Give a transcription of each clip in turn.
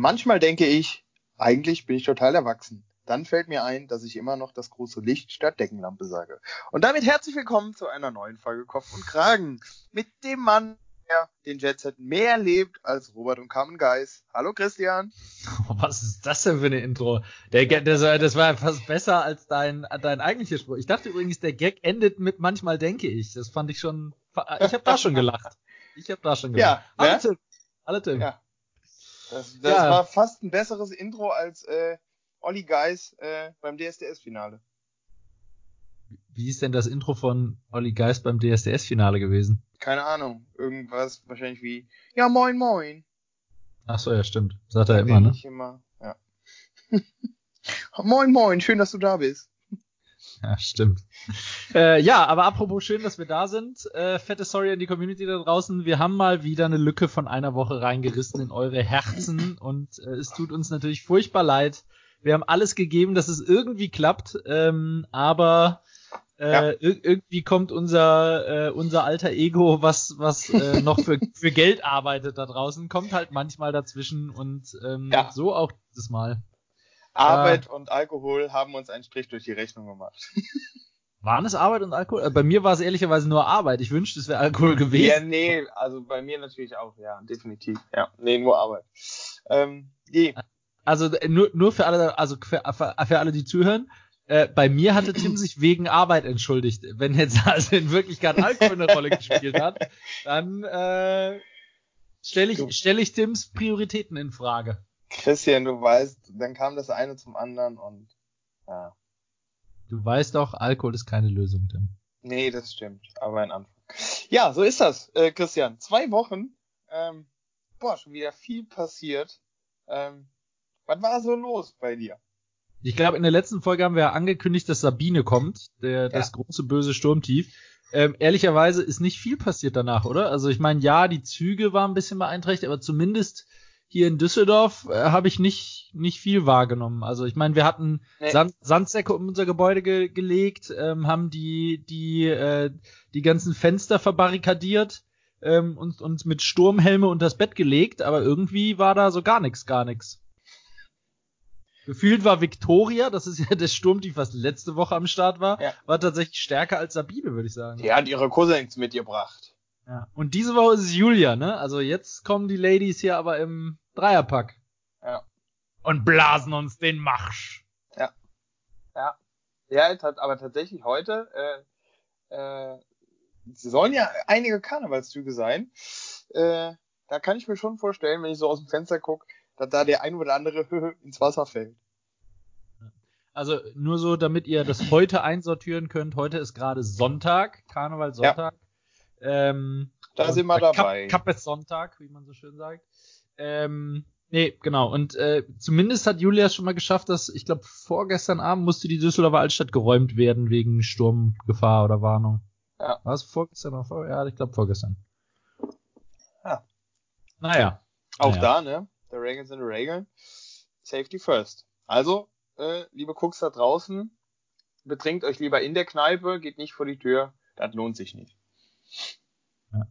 Manchmal denke ich, eigentlich bin ich total erwachsen. Dann fällt mir ein, dass ich immer noch das große Licht statt Deckenlampe sage. Und damit herzlich willkommen zu einer neuen Folge Kopf und Kragen mit dem Mann, der den Jetset mehr lebt als Robert und Carmen Geis. Hallo Christian. was ist das denn für eine Intro? Der, Gag, das, war, das war fast besser als dein, dein eigentlicher Spruch. Ich dachte übrigens, der Gag endet mit manchmal denke ich. Das fand ich schon, ich habe da schon gelacht. Ich habe da schon gelacht. Ja, alle ne? Tim. Alle Tim. Ja. Das, das ja. war fast ein besseres Intro als äh, Olli Geis äh, beim DSDS-Finale. Wie ist denn das Intro von Olli Geis beim DSDS-Finale gewesen? Keine Ahnung. Irgendwas wahrscheinlich wie, ja, moin, moin. Ach so, ja, stimmt. Sagt er immer, ne? Immer, ja. moin, moin, schön, dass du da bist. Ja, stimmt. äh, ja, aber apropos schön, dass wir da sind. Äh, fette Sorry an die Community da draußen. Wir haben mal wieder eine Lücke von einer Woche reingerissen in eure Herzen und äh, es tut uns natürlich furchtbar leid. Wir haben alles gegeben, dass es irgendwie klappt, ähm, aber äh, ja. irgendwie kommt unser äh, unser alter Ego, was was äh, noch für für Geld arbeitet da draußen, kommt halt manchmal dazwischen und ähm, ja. so auch dieses Mal. Arbeit äh, und Alkohol haben uns einen Strich durch die Rechnung gemacht. Waren es Arbeit und Alkohol? Äh, bei mir war es ehrlicherweise nur Arbeit. Ich wünschte, es wäre Alkohol gewesen. Ja, nee, also bei mir natürlich auch, ja, definitiv. Ja, nee, nur Arbeit. Ähm, nee. Also äh, nur, nur für alle, also für, für alle, die zuhören, äh, bei mir hatte Tim sich wegen Arbeit entschuldigt. Wenn jetzt also in Wirklichkeit Alkohol eine Rolle gespielt hat, dann äh, stelle ich, stell ich Tims Prioritäten in Frage. Christian, du weißt, dann kam das eine zum anderen und ja. Du weißt doch, Alkohol ist keine Lösung, Tim. Nee, das stimmt, aber ein Anfang. Ja, so ist das, äh, Christian. Zwei Wochen, ähm, boah, schon wieder viel passiert. Ähm, was war so los bei dir? Ich glaube, in der letzten Folge haben wir ja angekündigt, dass Sabine kommt, der, ja. das große böse Sturmtief. Ähm, ehrlicherweise ist nicht viel passiert danach, oder? Also ich meine, ja, die Züge waren ein bisschen beeinträchtigt, aber zumindest hier in Düsseldorf äh, habe ich nicht nicht viel wahrgenommen. Also ich meine, wir hatten nee. Sand, Sandsäcke um unser Gebäude ge gelegt, ähm, haben die die äh, die ganzen Fenster verbarrikadiert ähm, und uns mit Sturmhelme unters Bett gelegt, aber irgendwie war da so gar nichts, gar nichts. Gefühlt war Victoria, das ist ja der Sturmtief, was letzte Woche am Start war, ja. war tatsächlich stärker als Sabine, würde ich sagen. Die hat ihre Cousins mitgebracht. Ja. Und diese Woche ist es Julia, ne? Also jetzt kommen die Ladies hier aber im Dreierpack. Ja. Und blasen uns den Marsch. Ja. Ja. Ja, aber tatsächlich heute, äh, äh, sollen ja einige Karnevalszüge sein. Äh, da kann ich mir schon vorstellen, wenn ich so aus dem Fenster gucke, dass da der ein oder andere ins Wasser fällt. Also nur so, damit ihr das heute einsortieren könnt. Heute ist gerade Sonntag, Karneval Sonntag. Ja. Ähm, da sind wir dabei. Kappes Sonntag, wie man so schön sagt. Ähm, nee, genau. Und äh, zumindest hat Julia schon mal geschafft, dass, ich glaube, vorgestern Abend musste die Düsseldorfer Altstadt geräumt werden wegen Sturmgefahr oder Warnung. Ja. War es vorgestern oder vor? Ja, ich glaube vorgestern. Ja. Naja. Auch naja. da, ne? Der Reagan sind Reagan. Safety first. Also, äh, liebe Cooks da draußen, betrinkt euch lieber in der Kneipe, geht nicht vor die Tür. Das lohnt sich nicht. Ja.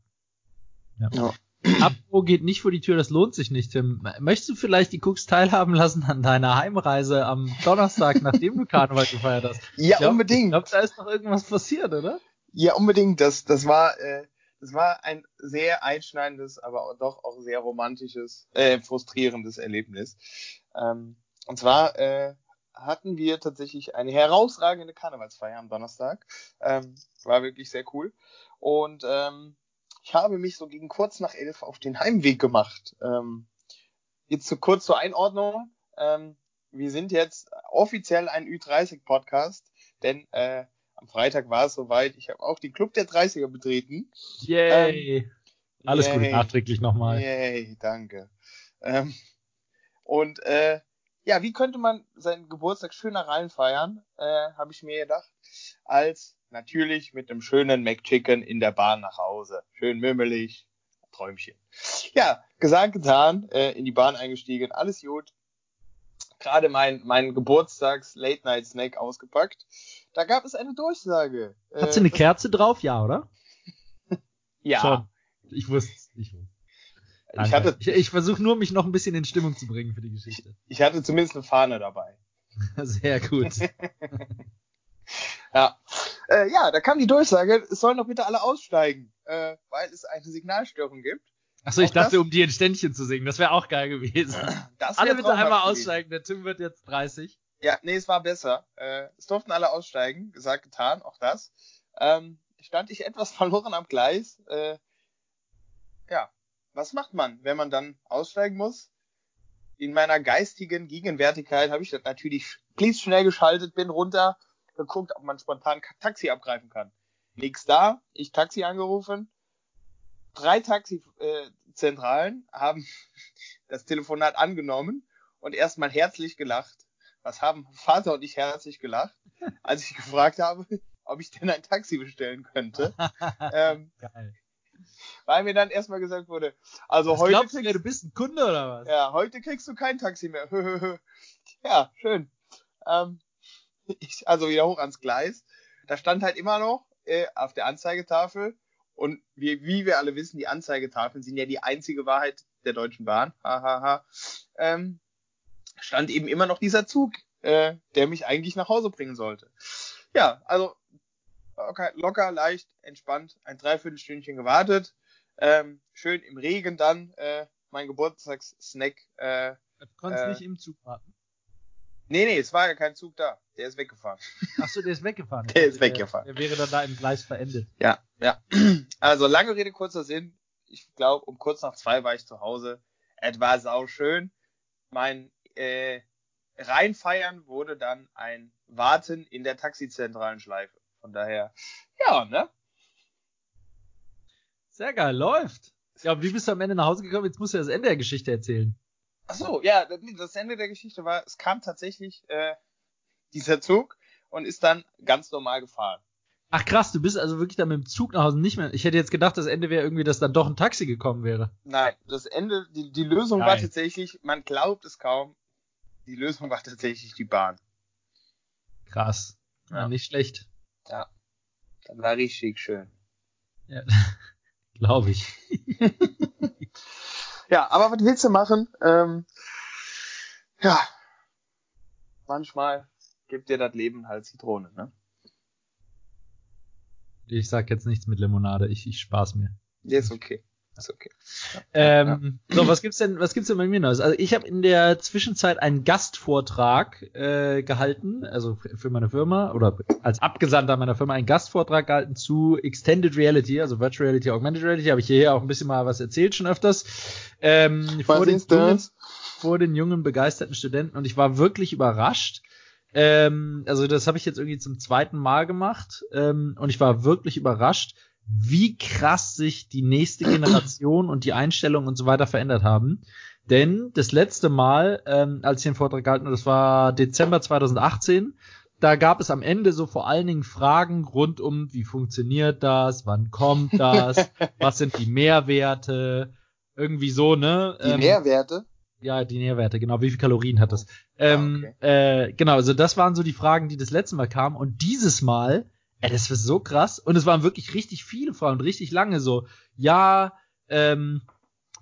ja. ja. Apro geht nicht vor die Tür, das lohnt sich nicht, Tim. Möchtest du vielleicht die Cooks teilhaben lassen an deiner Heimreise am Donnerstag, nachdem du Karneval gefeiert hast? Ja, glaub, unbedingt. Ich glaube, da ist noch irgendwas passiert, oder? Ja, unbedingt. Das, das war, äh, das war ein sehr einschneidendes, aber doch auch sehr romantisches, äh, frustrierendes Erlebnis. Ähm, und zwar äh, hatten wir tatsächlich eine herausragende Karnevalsfeier am Donnerstag. Ähm, war wirklich sehr cool. Und ähm, ich habe mich so gegen kurz nach elf auf den Heimweg gemacht. Ähm, jetzt zu kurz zur Einordnung. Ähm, wir sind jetzt offiziell ein Ü30-Podcast, denn äh, am Freitag war es soweit. Ich habe auch den Club der 30er betreten. Yay! Ähm, Alles yay, Gute nachträglich nochmal. Yay, danke. Ähm, und äh, ja, wie könnte man seinen Geburtstag schöner reinfeiern, äh, habe ich mir gedacht, als natürlich mit einem schönen McChicken in der Bahn nach Hause. Schön mümmelig, Träumchen. Ja, gesagt, getan, äh, in die Bahn eingestiegen, alles gut. Gerade mein, mein Geburtstags-Late-Night-Snack ausgepackt. Da gab es eine Durchsage. Hat sie eine äh, Kerze drauf? Ja, oder? ja. Schon. Ich wusste ich wusste. Danke. Ich hatte, ich, ich versuche nur, mich noch ein bisschen in Stimmung zu bringen für die Geschichte. Ich hatte zumindest eine Fahne dabei. Sehr gut. ja. Äh, ja, da kam die Durchsage, es sollen doch bitte alle aussteigen, äh, weil es eine Signalstörung gibt. Achso, ich dachte, das, um dir ein Ständchen zu singen. Das wäre auch geil gewesen. alle bitte einmal aussteigen, der Tim wird jetzt 30. Ja, nee, es war besser. Äh, es durften alle aussteigen, gesagt, getan, auch das. Ähm, stand ich etwas verloren am Gleis. Äh, ja, was macht man, wenn man dann aussteigen muss? In meiner geistigen Gegenwärtigkeit habe ich das natürlich schnell geschaltet, bin runter, geguckt, ob man spontan Taxi abgreifen kann. Nix da, ich Taxi angerufen. Drei Taxizentralen äh, haben das Telefonat angenommen und erstmal herzlich gelacht. Was haben Vater und ich herzlich gelacht, als ich gefragt habe, ob ich denn ein Taxi bestellen könnte. ähm, Geil. Weil mir dann erstmal gesagt wurde, also was heute. Glaubst du, du bist ein Kunde oder was? Ja, heute kriegst du kein Taxi mehr. ja, schön. Ähm, ich, also wieder hoch ans Gleis. Da stand halt immer noch äh, auf der Anzeigetafel und wie, wie wir alle wissen, die Anzeigetafeln sind ja die einzige Wahrheit der Deutschen Bahn. Hahaha. ähm, stand eben immer noch dieser Zug, äh, der mich eigentlich nach Hause bringen sollte. Ja, also locker, locker leicht, entspannt, ein Dreiviertelstündchen gewartet. Ähm, schön im Regen dann äh, mein Geburtstagssnack. Äh, du konntest äh, nicht im Zug warten. Nee, nee, es war ja kein Zug da. Der ist weggefahren. Ach so, der ist weggefahren. der ist weggefahren. Der, der, wäre dann da im Gleis verendet. Ja, ja. Also lange Rede, kurzer Sinn. Ich glaube, um kurz nach zwei war ich zu Hause. Es war sau schön. Mein äh, reinfeiern wurde dann ein Warten in der taxizentralen Schleife. Von daher, ja, ne? Sehr geil, läuft. Ja, wie bist du am Ende nach Hause gekommen? Jetzt musst du ja das Ende der Geschichte erzählen. Ach so, ja, das Ende der Geschichte war, es kam tatsächlich äh, dieser Zug und ist dann ganz normal gefahren. Ach krass, du bist also wirklich dann mit dem Zug nach Hause nicht mehr. Ich hätte jetzt gedacht, das Ende wäre irgendwie, dass dann doch ein Taxi gekommen wäre. Nein, das Ende, die, die Lösung Geil. war tatsächlich, man glaubt es kaum, die Lösung war tatsächlich die Bahn. Krass. Ja, ja nicht schlecht. Ja. Das war richtig schön. Ja, glaube ich. ja, aber was willst du machen? Ähm, ja, manchmal gibt dir das Leben halt Zitrone, ne? Ich sag jetzt nichts mit Limonade, ich, ich spaß mir. Ist okay. Ist okay. Ähm, ja. So, was gibt's denn, was gibt's denn bei mir Neues? Also ich habe in der Zwischenzeit einen Gastvortrag äh, gehalten, also für meine Firma oder als Abgesandter meiner Firma einen Gastvortrag gehalten zu Extended Reality, also Virtual Reality, Augmented Reality. Habe ich hierher auch ein bisschen mal was erzählt schon öfters. Ähm, vor, den jungen, vor den jungen begeisterten Studenten und ich war wirklich überrascht. Ähm, also das habe ich jetzt irgendwie zum zweiten Mal gemacht ähm, und ich war wirklich überrascht, wie krass sich die nächste Generation und die Einstellung und so weiter verändert haben. Denn das letzte Mal, ähm, als ich den Vortrag gehalten habe, das war Dezember 2018, da gab es am Ende so vor allen Dingen Fragen rund um, wie funktioniert das, wann kommt das, was sind die Mehrwerte, irgendwie so, ne? Die ähm, Nährwerte? Ja, die Nährwerte, genau. Wie viel Kalorien hat das? Oh. Ähm, okay. äh, genau, also das waren so die Fragen, die das letzte Mal kamen. Und dieses Mal Ey, das war so krass. Und es waren wirklich richtig viele Frauen, richtig lange so. Ja, ähm,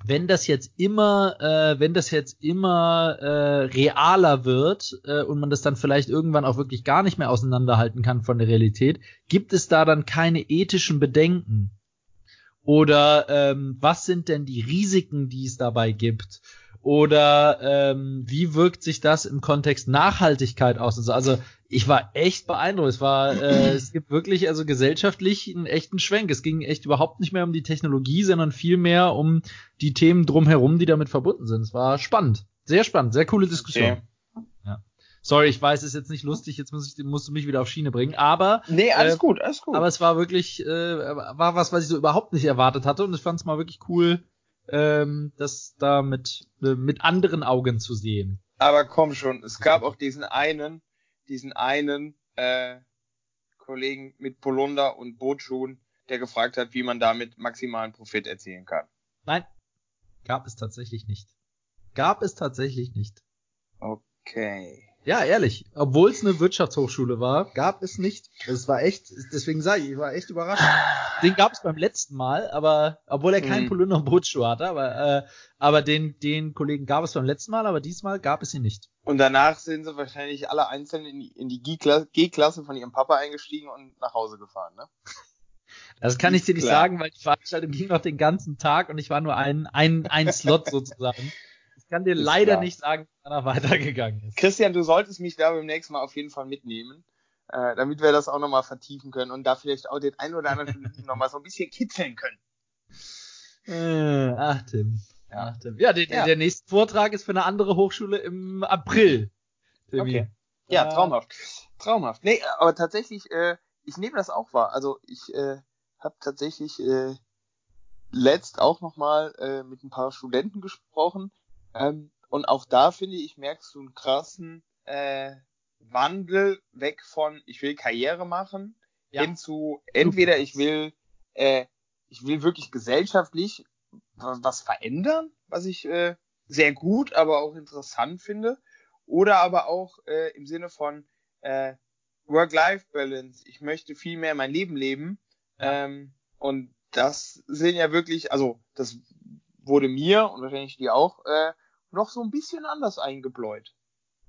wenn das jetzt immer, äh, wenn das jetzt immer äh, realer wird äh, und man das dann vielleicht irgendwann auch wirklich gar nicht mehr auseinanderhalten kann von der Realität, gibt es da dann keine ethischen Bedenken? Oder ähm, was sind denn die Risiken, die es dabei gibt? Oder ähm, wie wirkt sich das im Kontext Nachhaltigkeit aus? Also, also ich war echt beeindruckt. Es war, äh, es gibt wirklich also gesellschaftlich einen echten Schwenk. Es ging echt überhaupt nicht mehr um die Technologie, sondern vielmehr um die Themen drumherum, die damit verbunden sind. Es war spannend, sehr spannend, sehr coole Diskussion. Okay. Ja. Sorry, ich weiß, es ist jetzt nicht lustig. Jetzt muss ich, musst du mich wieder auf Schiene bringen. Aber nee, alles äh, gut, alles gut. Aber es war wirklich, äh, war was, was ich so überhaupt nicht erwartet hatte, und ich fand es mal wirklich cool ähm, das da mit, äh, mit anderen Augen zu sehen. Aber komm schon, es gab auch diesen einen, diesen einen äh, Kollegen mit Polunder und Bootschuhen, der gefragt hat, wie man damit maximalen Profit erzielen kann. Nein, gab es tatsächlich nicht. Gab es tatsächlich nicht. Okay. Ja, ehrlich. Obwohl es eine Wirtschaftshochschule war, gab es nicht. Es war echt, deswegen sage ich, ich war echt überrascht. Den gab es beim letzten Mal, aber obwohl er keinen mhm. Polunder und Bootschuh hatte, aber, äh, aber den, den Kollegen gab es beim letzten Mal, aber diesmal gab es ihn nicht. Und danach sind sie wahrscheinlich alle einzeln in die, in die G-Klasse von ihrem Papa eingestiegen und nach Hause gefahren, ne? Das kann ich dir nicht Klar. sagen, weil die Veranstaltung ging noch den ganzen Tag und ich war nur ein, ein, ein Slot sozusagen. Ich kann dir ist leider klar. nicht sagen, wie er weitergegangen ist. Christian, du solltest mich da beim nächsten Mal auf jeden Fall mitnehmen, äh, damit wir das auch nochmal vertiefen können und da vielleicht auch den einen oder anderen nochmal so ein bisschen kitzeln können. Äh, ach, Tim. Ja, ach, Tim. ja, der, ja. der nächste Vortrag ist für eine andere Hochschule im April. Timmy. Okay. Ja, traumhaft. Traumhaft. Nee, aber tatsächlich, äh, ich nehme das auch wahr. Also ich äh, habe tatsächlich äh, letzt auch nochmal äh, mit ein paar Studenten gesprochen. Ähm, und auch da finde ich, merkst du einen krassen äh, Wandel weg von ich will Karriere machen ja. hin zu entweder ich will äh, ich will wirklich gesellschaftlich was verändern, was ich äh, sehr gut, aber auch interessant finde, oder aber auch äh, im Sinne von äh, Work-Life-Balance. Ich möchte viel mehr mein Leben leben ähm, und das sind ja wirklich, also das wurde mir und wahrscheinlich dir auch äh, noch so ein bisschen anders eingebläut.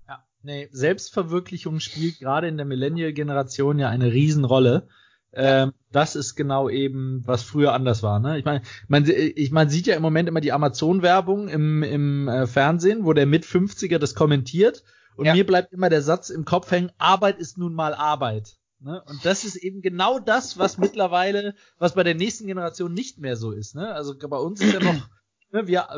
Ja, nee, Selbstverwirklichung spielt gerade in der Millennial-Generation ja eine Riesenrolle. Ähm, das ist genau eben, was früher anders war. Ne? Ich meine, man, ich, man sieht ja im Moment immer die Amazon-Werbung im, im äh, Fernsehen, wo der mit 50er das kommentiert. Und ja. mir bleibt immer der Satz im Kopf hängen, Arbeit ist nun mal Arbeit. Ne? Und das ist eben genau das, was mittlerweile, was bei der nächsten Generation nicht mehr so ist. Ne? Also bei uns ist ja noch, ne, wir,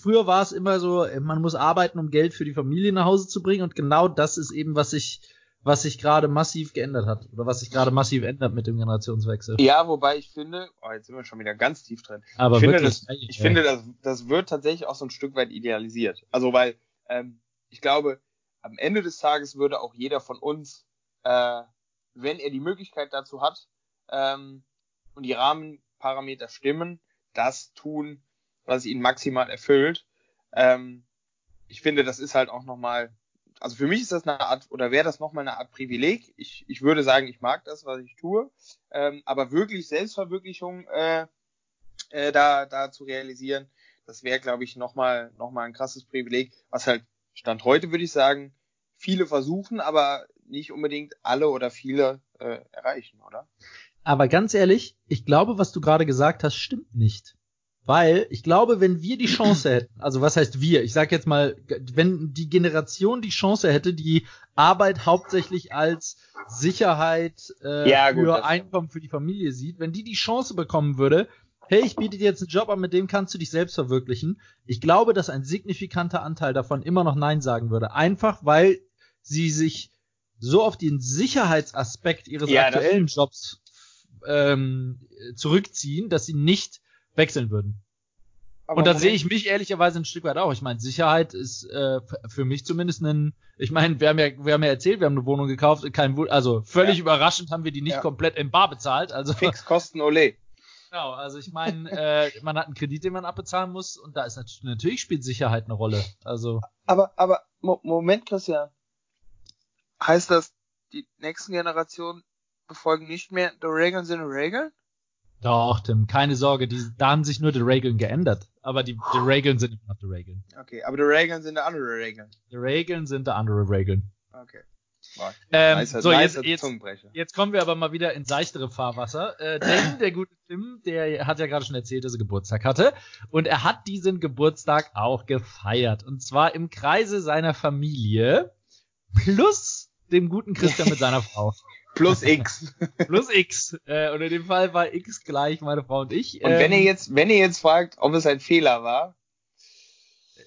früher war es immer so, man muss arbeiten, um Geld für die Familie nach Hause zu bringen. Und genau das ist eben, was sich was sich gerade massiv geändert hat oder was sich gerade massiv ändert mit dem Generationswechsel. Ja, wobei ich finde, oh, jetzt sind wir schon wieder ganz tief drin. Aber ich finde, wirklich, das, ich ja. finde das, das wird tatsächlich auch so ein Stück weit idealisiert. Also weil ähm, ich glaube, am Ende des Tages würde auch jeder von uns äh, wenn er die Möglichkeit dazu hat ähm, und die Rahmenparameter stimmen, das tun, was ihn maximal erfüllt. Ähm, ich finde, das ist halt auch nochmal, also für mich ist das eine Art, oder wäre das nochmal eine Art Privileg. Ich, ich würde sagen, ich mag das, was ich tue, ähm, aber wirklich Selbstverwirklichung äh, äh, da, da zu realisieren, das wäre, glaube ich, nochmal noch mal ein krasses Privileg, was halt Stand heute, würde ich sagen, viele versuchen, aber nicht unbedingt alle oder viele äh, erreichen, oder? Aber ganz ehrlich, ich glaube, was du gerade gesagt hast, stimmt nicht. Weil ich glaube, wenn wir die Chance hätten, also was heißt wir? Ich sag jetzt mal, wenn die Generation die Chance hätte, die Arbeit hauptsächlich als Sicherheit äh, ja, gut, für Einkommen für die Familie sieht, wenn die die Chance bekommen würde, hey, ich biete dir jetzt einen Job an, mit dem kannst du dich selbst verwirklichen. Ich glaube, dass ein signifikanter Anteil davon immer noch Nein sagen würde. Einfach weil sie sich so auf den Sicherheitsaspekt ihres ja, aktuellen Jobs ähm, zurückziehen, dass sie nicht wechseln würden. Aber und da sehe ich mich ehrlicherweise ein Stück weit auch. Ich meine, Sicherheit ist äh, für mich zumindest ein. Ich meine, wir haben ja, wir haben ja erzählt, wir haben eine Wohnung gekauft, kein, also völlig ja. überraschend haben wir die nicht ja. komplett in Bar bezahlt. Also Fixkosten Ole. Genau, also ich meine, äh, man hat einen Kredit, den man abbezahlen muss, und da ist natürlich, natürlich spielt Sicherheit eine Rolle. Also. Aber, aber Moment, Christian, Heißt das, die nächsten Generationen befolgen nicht mehr die Regeln sind Regeln? Doch, Tim, keine Sorge, die, da haben sich nur die Regeln geändert. Aber die, die Regeln sind immer noch die Regeln. Okay, aber die Regeln sind die andere Regeln. Die Regeln sind die andere Regeln. Okay. Ähm, nice, so, nice jetzt, jetzt, jetzt kommen wir aber mal wieder in seichtere Fahrwasser. Äh, denn der gute Tim, der hat ja gerade schon erzählt, dass er Geburtstag hatte. Und er hat diesen Geburtstag auch gefeiert. Und zwar im Kreise seiner Familie plus dem guten Christian mit seiner Frau. Plus X. Plus X. Äh, und in dem Fall war X gleich meine Frau und ich. Und ähm, wenn ihr jetzt, wenn ihr jetzt fragt, ob es ein Fehler war.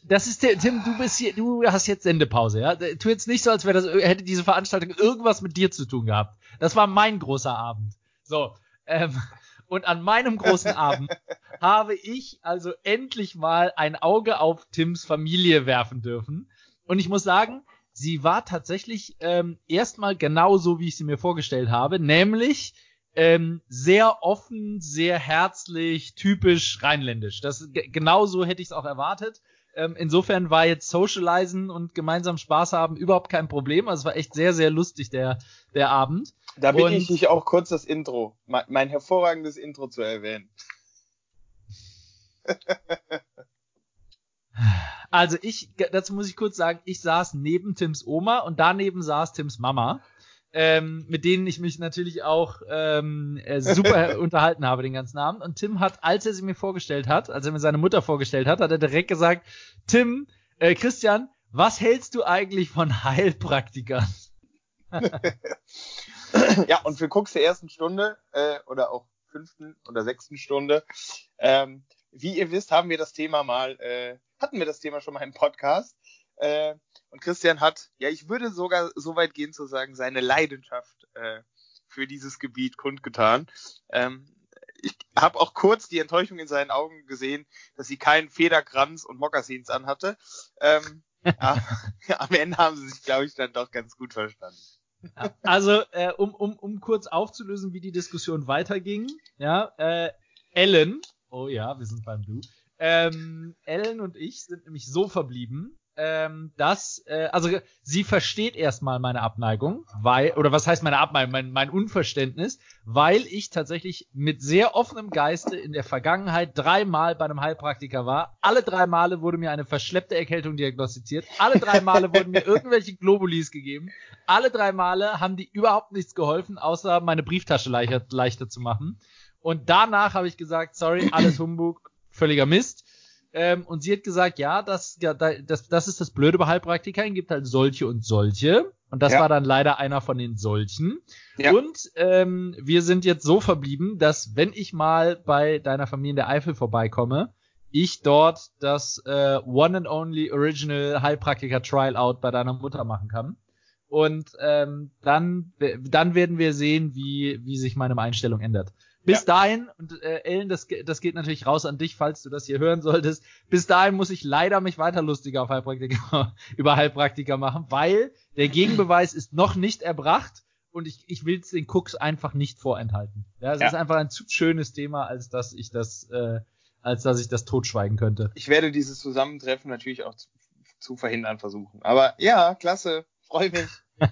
Das ist der, Tim, du bist hier, du hast jetzt Sendepause, ja? Tu jetzt nicht so, als wäre das, hätte diese Veranstaltung irgendwas mit dir zu tun gehabt. Das war mein großer Abend. So. Ähm, und an meinem großen Abend habe ich also endlich mal ein Auge auf Tims Familie werfen dürfen. Und ich muss sagen, sie war tatsächlich ähm, erstmal genauso, wie ich sie mir vorgestellt habe, nämlich ähm, sehr offen, sehr herzlich, typisch rheinländisch. Das genauso hätte ich es auch erwartet. Ähm, insofern war jetzt Socializen und gemeinsam Spaß haben überhaupt kein Problem. Also es war echt sehr, sehr lustig, der, der Abend. Da bitte ich dich auch kurz das Intro, mein, mein hervorragendes Intro zu erwähnen. Also ich, dazu muss ich kurz sagen, ich saß neben Tims Oma und daneben saß Tims Mama ähm, mit denen ich mich natürlich auch ähm, äh, super unterhalten habe den ganzen Abend. Und Tim hat, als er sie mir vorgestellt hat, als er mir seine Mutter vorgestellt hat, hat er direkt gesagt, Tim, äh, Christian, was hältst du eigentlich von Heilpraktikern? ja, und für Cooks der ersten Stunde äh, oder auch fünften oder sechsten Stunde, ähm, wie ihr wisst, haben wir das Thema mal, äh, hatten wir das Thema schon mal im Podcast. Äh, und Christian hat, ja, ich würde sogar so weit gehen zu sagen, seine Leidenschaft äh, für dieses Gebiet kundgetan. Ähm, ich habe auch kurz die Enttäuschung in seinen Augen gesehen, dass sie keinen Federkranz und Mokassins anhatte. Ähm, aber, am Ende haben sie sich, glaube ich, dann doch ganz gut verstanden. Also, äh, um, um, um kurz aufzulösen, wie die Diskussion weiterging, ja, äh, Ellen, oh ja, wir sind beim Du, ähm, Ellen und ich sind nämlich so verblieben, ähm, dass, äh, also sie versteht erstmal meine Abneigung, weil, oder was heißt meine Abneigung, mein, mein Unverständnis, weil ich tatsächlich mit sehr offenem Geiste in der Vergangenheit dreimal bei einem Heilpraktiker war. Alle drei Male wurde mir eine verschleppte Erkältung diagnostiziert. Alle drei Male wurden mir irgendwelche Globulis gegeben. Alle drei Male haben die überhaupt nichts geholfen, außer meine Brieftasche leichter, leichter zu machen. Und danach habe ich gesagt, sorry, alles Humbug, völliger Mist. Ähm, und sie hat gesagt, ja, das, ja, das, das ist das Blöde bei Heilpraktikern, gibt halt solche und solche. Und das ja. war dann leider einer von den solchen. Ja. Und ähm, wir sind jetzt so verblieben, dass wenn ich mal bei deiner Familie in der Eifel vorbeikomme, ich dort das äh, One and Only Original Heilpraktiker Trial Out bei deiner Mutter machen kann. Und ähm, dann, dann werden wir sehen, wie, wie sich meine Einstellung ändert. Bis ja. dahin, und äh, Ellen, das, das geht natürlich raus an dich, falls du das hier hören solltest. Bis dahin muss ich leider mich weiter lustiger auf Heilpraktiker, über Heilpraktiker machen, weil der Gegenbeweis ist noch nicht erbracht und ich, ich will es den Cooks einfach nicht vorenthalten. Ja, es ja. ist einfach ein zu schönes Thema, als dass ich das, äh, als dass ich das totschweigen könnte. Ich werde dieses Zusammentreffen natürlich auch zu, zu verhindern versuchen. Aber ja, klasse, freue mich.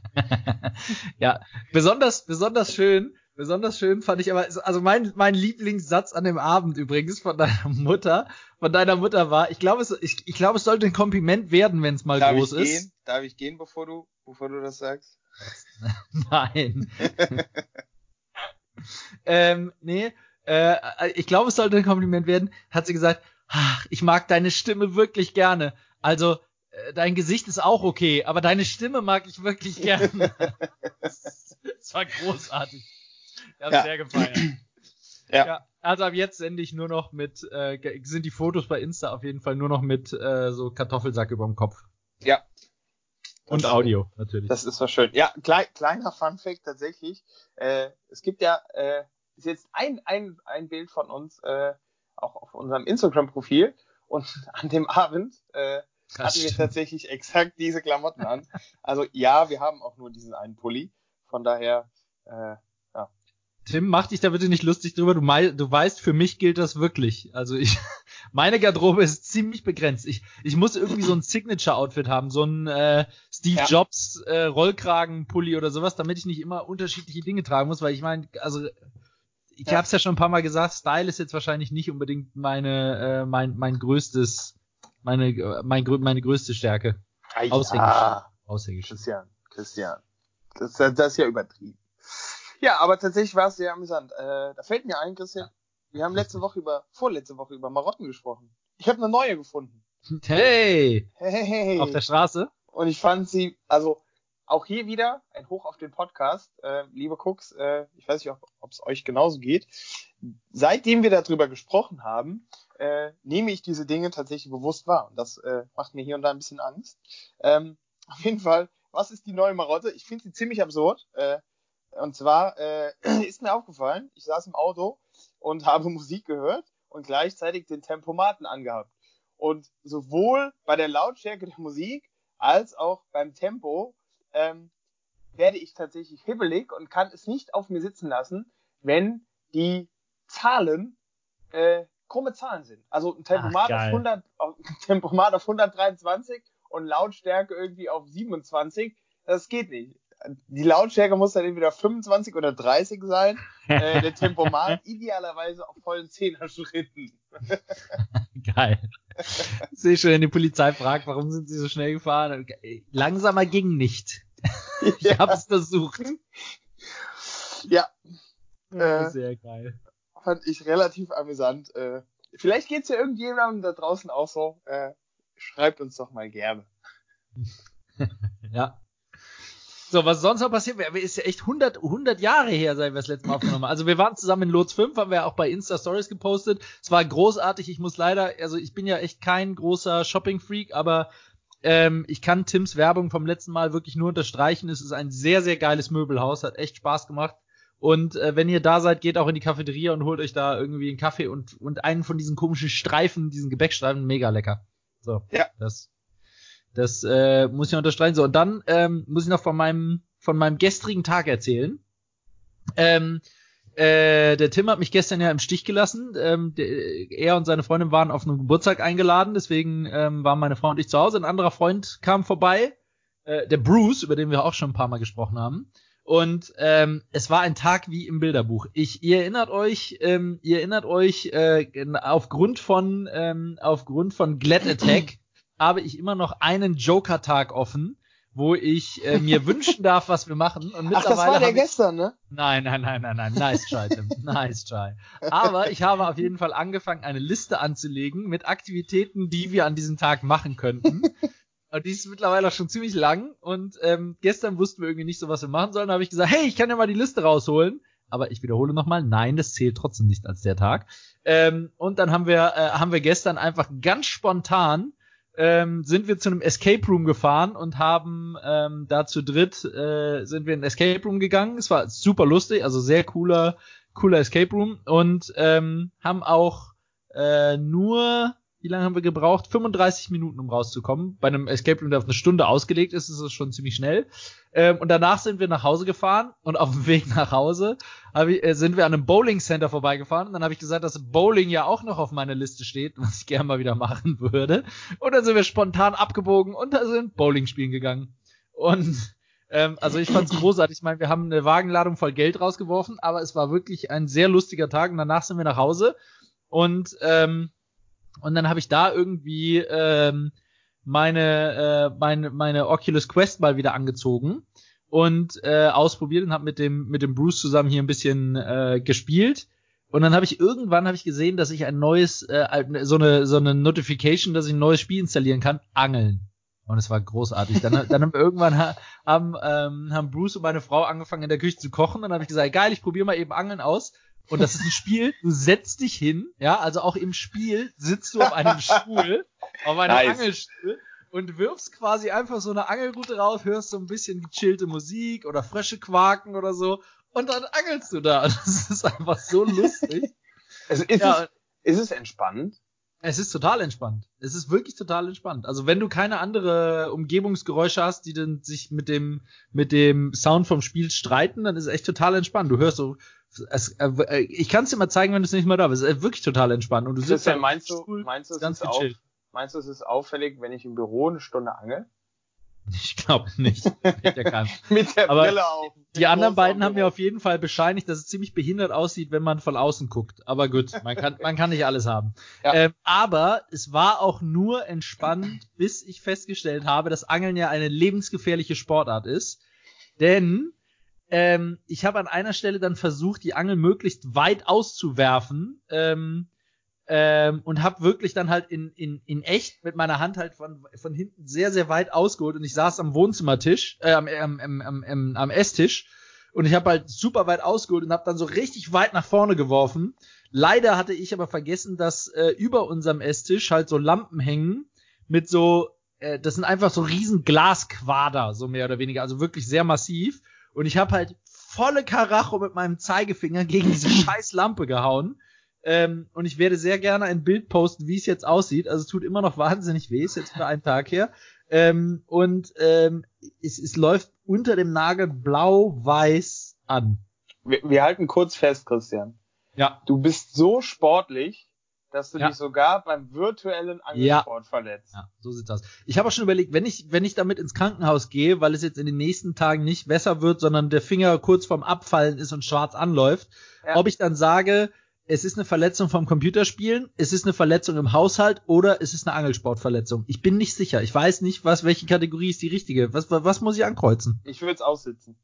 ja, besonders, besonders schön Besonders schön fand ich aber, also mein, mein Lieblingssatz an dem Abend übrigens von deiner Mutter, von deiner Mutter war, ich glaube, es, ich, ich glaube, es sollte ein Kompliment werden, wenn es mal Darf groß ich ist. Gehen? Darf ich gehen, bevor du, bevor du das sagst? Nein. ähm, nee, äh, ich glaube, es sollte ein Kompliment werden, hat sie gesagt, ach, ich mag deine Stimme wirklich gerne. Also, äh, dein Gesicht ist auch okay, aber deine Stimme mag ich wirklich gerne. das war großartig. Ich habe ja. sehr gefeiert. Ja. ja. Also ab jetzt sende ich nur noch mit, äh, sind die Fotos bei Insta auf jeden Fall nur noch mit äh, so Kartoffelsack über dem Kopf. Ja. Und das, Audio natürlich. Das ist was schön. Ja, klei kleiner Fun Fact tatsächlich. Äh, es gibt ja äh, ist jetzt ein, ein, ein Bild von uns äh, auch auf unserem Instagram-Profil und an dem Abend äh, hatten wir tatsächlich exakt diese Klamotten an. Also ja, wir haben auch nur diesen einen Pulli. Von daher äh, Tim, mach dich da bitte nicht lustig drüber. Du, mei du weißt, für mich gilt das wirklich. Also ich, meine Garderobe ist ziemlich begrenzt. Ich, ich muss irgendwie so ein Signature-Outfit haben, so ein äh, Steve ja. Jobs äh, Rollkragenpulli oder sowas, damit ich nicht immer unterschiedliche Dinge tragen muss, weil ich meine, also ich ja. habe es ja schon ein paar Mal gesagt, Style ist jetzt wahrscheinlich nicht unbedingt meine, äh, mein, mein größtes, meine, mein, meine größte Stärke. Ah, ja. Aushängeschild. Christian, Christian. Das, das ist ja übertrieben. Ja, aber tatsächlich war es sehr amüsant. Äh, da fällt mir ein, Christian, wir haben letzte Woche über, vorletzte Woche über Marotten gesprochen. Ich habe eine neue gefunden. Hey! Hey! Auf der Straße? Und ich fand sie, also auch hier wieder ein Hoch auf den Podcast. Äh, liebe Cooks, äh, ich weiß nicht, ob es euch genauso geht. Seitdem wir darüber gesprochen haben, äh, nehme ich diese Dinge tatsächlich bewusst wahr. Und das äh, macht mir hier und da ein bisschen Angst. Ähm, auf jeden Fall, was ist die neue Marotte? Ich finde sie ziemlich absurd. Äh, und zwar äh, ist mir aufgefallen, ich saß im Auto und habe Musik gehört und gleichzeitig den Tempomaten angehabt. Und sowohl bei der Lautstärke der Musik als auch beim Tempo ähm, werde ich tatsächlich hibbelig und kann es nicht auf mir sitzen lassen, wenn die Zahlen äh, krumme Zahlen sind. Also ein Tempomat, Ach, auf 100, auf, Tempomat auf 123 und Lautstärke irgendwie auf 27, das geht nicht. Die Lautstärke muss dann entweder 25 oder 30 sein. äh, der Tempomat idealerweise auf vollen Zehner-Schritten. Geil. Ich sehe schon, wenn die Polizei fragt, warum sind sie so schnell gefahren? Langsamer ging nicht. ich ja. habe es versucht. Ja. Äh, Sehr geil. Fand ich relativ amüsant. Äh, vielleicht geht's ja irgendjemandem da draußen auch so. Äh, schreibt uns doch mal gerne. ja. So, was sonst noch passiert, ist ja echt 100, 100 Jahre her, seit wir das letzte Mal aufgenommen haben. Also wir waren zusammen in Lots 5, haben wir auch bei Insta Stories gepostet. Es war großartig. Ich muss leider, also ich bin ja echt kein großer Shopping-Freak, aber ähm, ich kann Tims Werbung vom letzten Mal wirklich nur unterstreichen. Es ist ein sehr, sehr geiles Möbelhaus, hat echt Spaß gemacht. Und äh, wenn ihr da seid, geht auch in die Cafeteria und holt euch da irgendwie einen Kaffee und, und einen von diesen komischen Streifen, diesen Gebäckstreifen, mega lecker. So, ja. das, das äh, muss ich unterstreichen. So, und dann ähm, muss ich noch von meinem, von meinem gestrigen Tag erzählen. Ähm, äh, der Tim hat mich gestern ja im Stich gelassen. Ähm, der, er und seine Freundin waren auf einen Geburtstag eingeladen, deswegen ähm, waren meine Frau und ich zu Hause. Ein anderer Freund kam vorbei, äh, der Bruce, über den wir auch schon ein paar Mal gesprochen haben. Und ähm, es war ein Tag wie im Bilderbuch. Ich, ihr erinnert euch, ähm, ihr erinnert euch, äh, aufgrund von ähm, aufgrund von Glad Attack habe ich immer noch einen Joker-Tag offen wo ich äh, mir wünschen darf, was wir machen. Und Ach, das war der gestern, ne? Nein, nein, nein, nein, nein. Nice try, Tim. Nice try. Aber ich habe auf jeden Fall angefangen, eine Liste anzulegen mit Aktivitäten, die wir an diesem Tag machen könnten. Und die ist mittlerweile auch schon ziemlich lang. Und ähm, gestern wussten wir irgendwie nicht so, was wir machen sollen. Da habe ich gesagt, hey, ich kann ja mal die Liste rausholen. Aber ich wiederhole nochmal, nein, das zählt trotzdem nicht als der Tag. Ähm, und dann haben wir, äh, haben wir gestern einfach ganz spontan ähm, sind wir zu einem Escape Room gefahren und haben ähm, da zu dritt äh, sind wir in den Escape Room gegangen. Es war super lustig, also sehr cooler, cooler Escape Room und ähm, haben auch äh, nur wie lange haben wir gebraucht? 35 Minuten, um rauszukommen. Bei einem Escape Room, der auf eine Stunde ausgelegt ist, ist es schon ziemlich schnell. Ähm, und danach sind wir nach Hause gefahren und auf dem Weg nach Hause ich, äh, sind wir an einem Bowling Center vorbeigefahren. Und dann habe ich gesagt, dass Bowling ja auch noch auf meiner Liste steht, was ich gerne mal wieder machen würde. Und dann sind wir spontan abgebogen und da sind Bowling spielen gegangen. Und ähm, also ich fand's großartig. Ich meine, wir haben eine Wagenladung voll Geld rausgeworfen, aber es war wirklich ein sehr lustiger Tag. Und danach sind wir nach Hause und ähm, und dann habe ich da irgendwie ähm, meine, äh, meine, meine Oculus Quest mal wieder angezogen und äh, ausprobiert und habe mit dem, mit dem Bruce zusammen hier ein bisschen äh, gespielt. Und dann habe ich irgendwann habe ich gesehen, dass ich ein neues, äh, so eine so eine Notification, dass ich ein neues Spiel installieren kann, Angeln. Und es war großartig. Dann, dann haben wir irgendwann haben, ähm, haben Bruce und meine Frau angefangen in der Küche zu kochen. Dann habe ich gesagt, geil, ich probiere mal eben Angeln aus. Und das ist ein Spiel, du setzt dich hin, ja, also auch im Spiel sitzt du auf einem Stuhl, auf einem nice. Angelstuhl und wirfst quasi einfach so eine Angelrute raus, hörst so ein bisschen gechillte Musik oder Frösche quaken oder so und dann angelst du da. Das ist einfach so lustig. Also ist, ja, es, ist es entspannend? Es ist total entspannt. Es ist wirklich total entspannt. Also wenn du keine andere Umgebungsgeräusche hast, die dann sich mit dem mit dem Sound vom Spiel streiten, dann ist es echt total entspannt. Du hörst so es, äh, ich kann es dir mal zeigen, wenn du es nicht mehr da bist. Es ist wirklich total entspannt. Und du sitzt ja, meinst du, meinst du, es ganz ist auf, meinst du, es ist auffällig, wenn ich im Büro eine Stunde angel? Ich glaube nicht. Der kann. Mit der Brille auf. Die anderen beiden haben mir auf jeden Fall bescheinigt, dass es ziemlich behindert aussieht, wenn man von außen guckt. Aber gut, man kann, man kann nicht alles haben. Ja. Ähm, aber es war auch nur entspannt, bis ich festgestellt habe, dass Angeln ja eine lebensgefährliche Sportart ist. Denn ähm, ich habe an einer Stelle dann versucht, die Angel möglichst weit auszuwerfen ähm, ähm, und habe wirklich dann halt in, in, in echt mit meiner Hand halt von, von hinten sehr, sehr weit ausgeholt und ich saß am Wohnzimmertisch, äh, am, am, am, am, am Esstisch und ich habe halt super weit ausgeholt und habe dann so richtig weit nach vorne geworfen. Leider hatte ich aber vergessen, dass äh, über unserem Esstisch halt so Lampen hängen mit so, äh, das sind einfach so riesen Glasquader, so mehr oder weniger, also wirklich sehr massiv. Und ich habe halt volle Karacho mit meinem Zeigefinger gegen diese scheiß Lampe gehauen. Ähm, und ich werde sehr gerne ein Bild posten, wie es jetzt aussieht. Also es tut immer noch wahnsinnig weh, ist jetzt für einen Tag her. Ähm, und ähm, es, es läuft unter dem Nagel blau-weiß an. Wir, wir halten kurz fest, Christian. Ja. Du bist so sportlich, dass du ja. dich sogar beim virtuellen Angelsport ja. verletzt. Ja, so sieht's aus. Ich habe auch schon überlegt, wenn ich, wenn ich damit ins Krankenhaus gehe, weil es jetzt in den nächsten Tagen nicht besser wird, sondern der Finger kurz vorm Abfallen ist und schwarz anläuft, ja. ob ich dann sage, es ist eine Verletzung vom Computerspielen, es ist eine Verletzung im Haushalt oder es ist eine Angelsportverletzung. Ich bin nicht sicher. Ich weiß nicht, was, welche Kategorie ist die richtige. Was, was muss ich ankreuzen? Ich würde es aussitzen.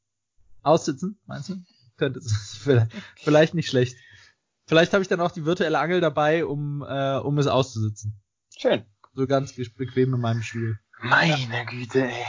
Aussitzen, meinst du? Könnte vielleicht nicht schlecht. Vielleicht habe ich dann auch die virtuelle Angel dabei, um, äh, um es auszusitzen. Schön. So ganz bequem in meinem Stuhl. Meine Güte, ey.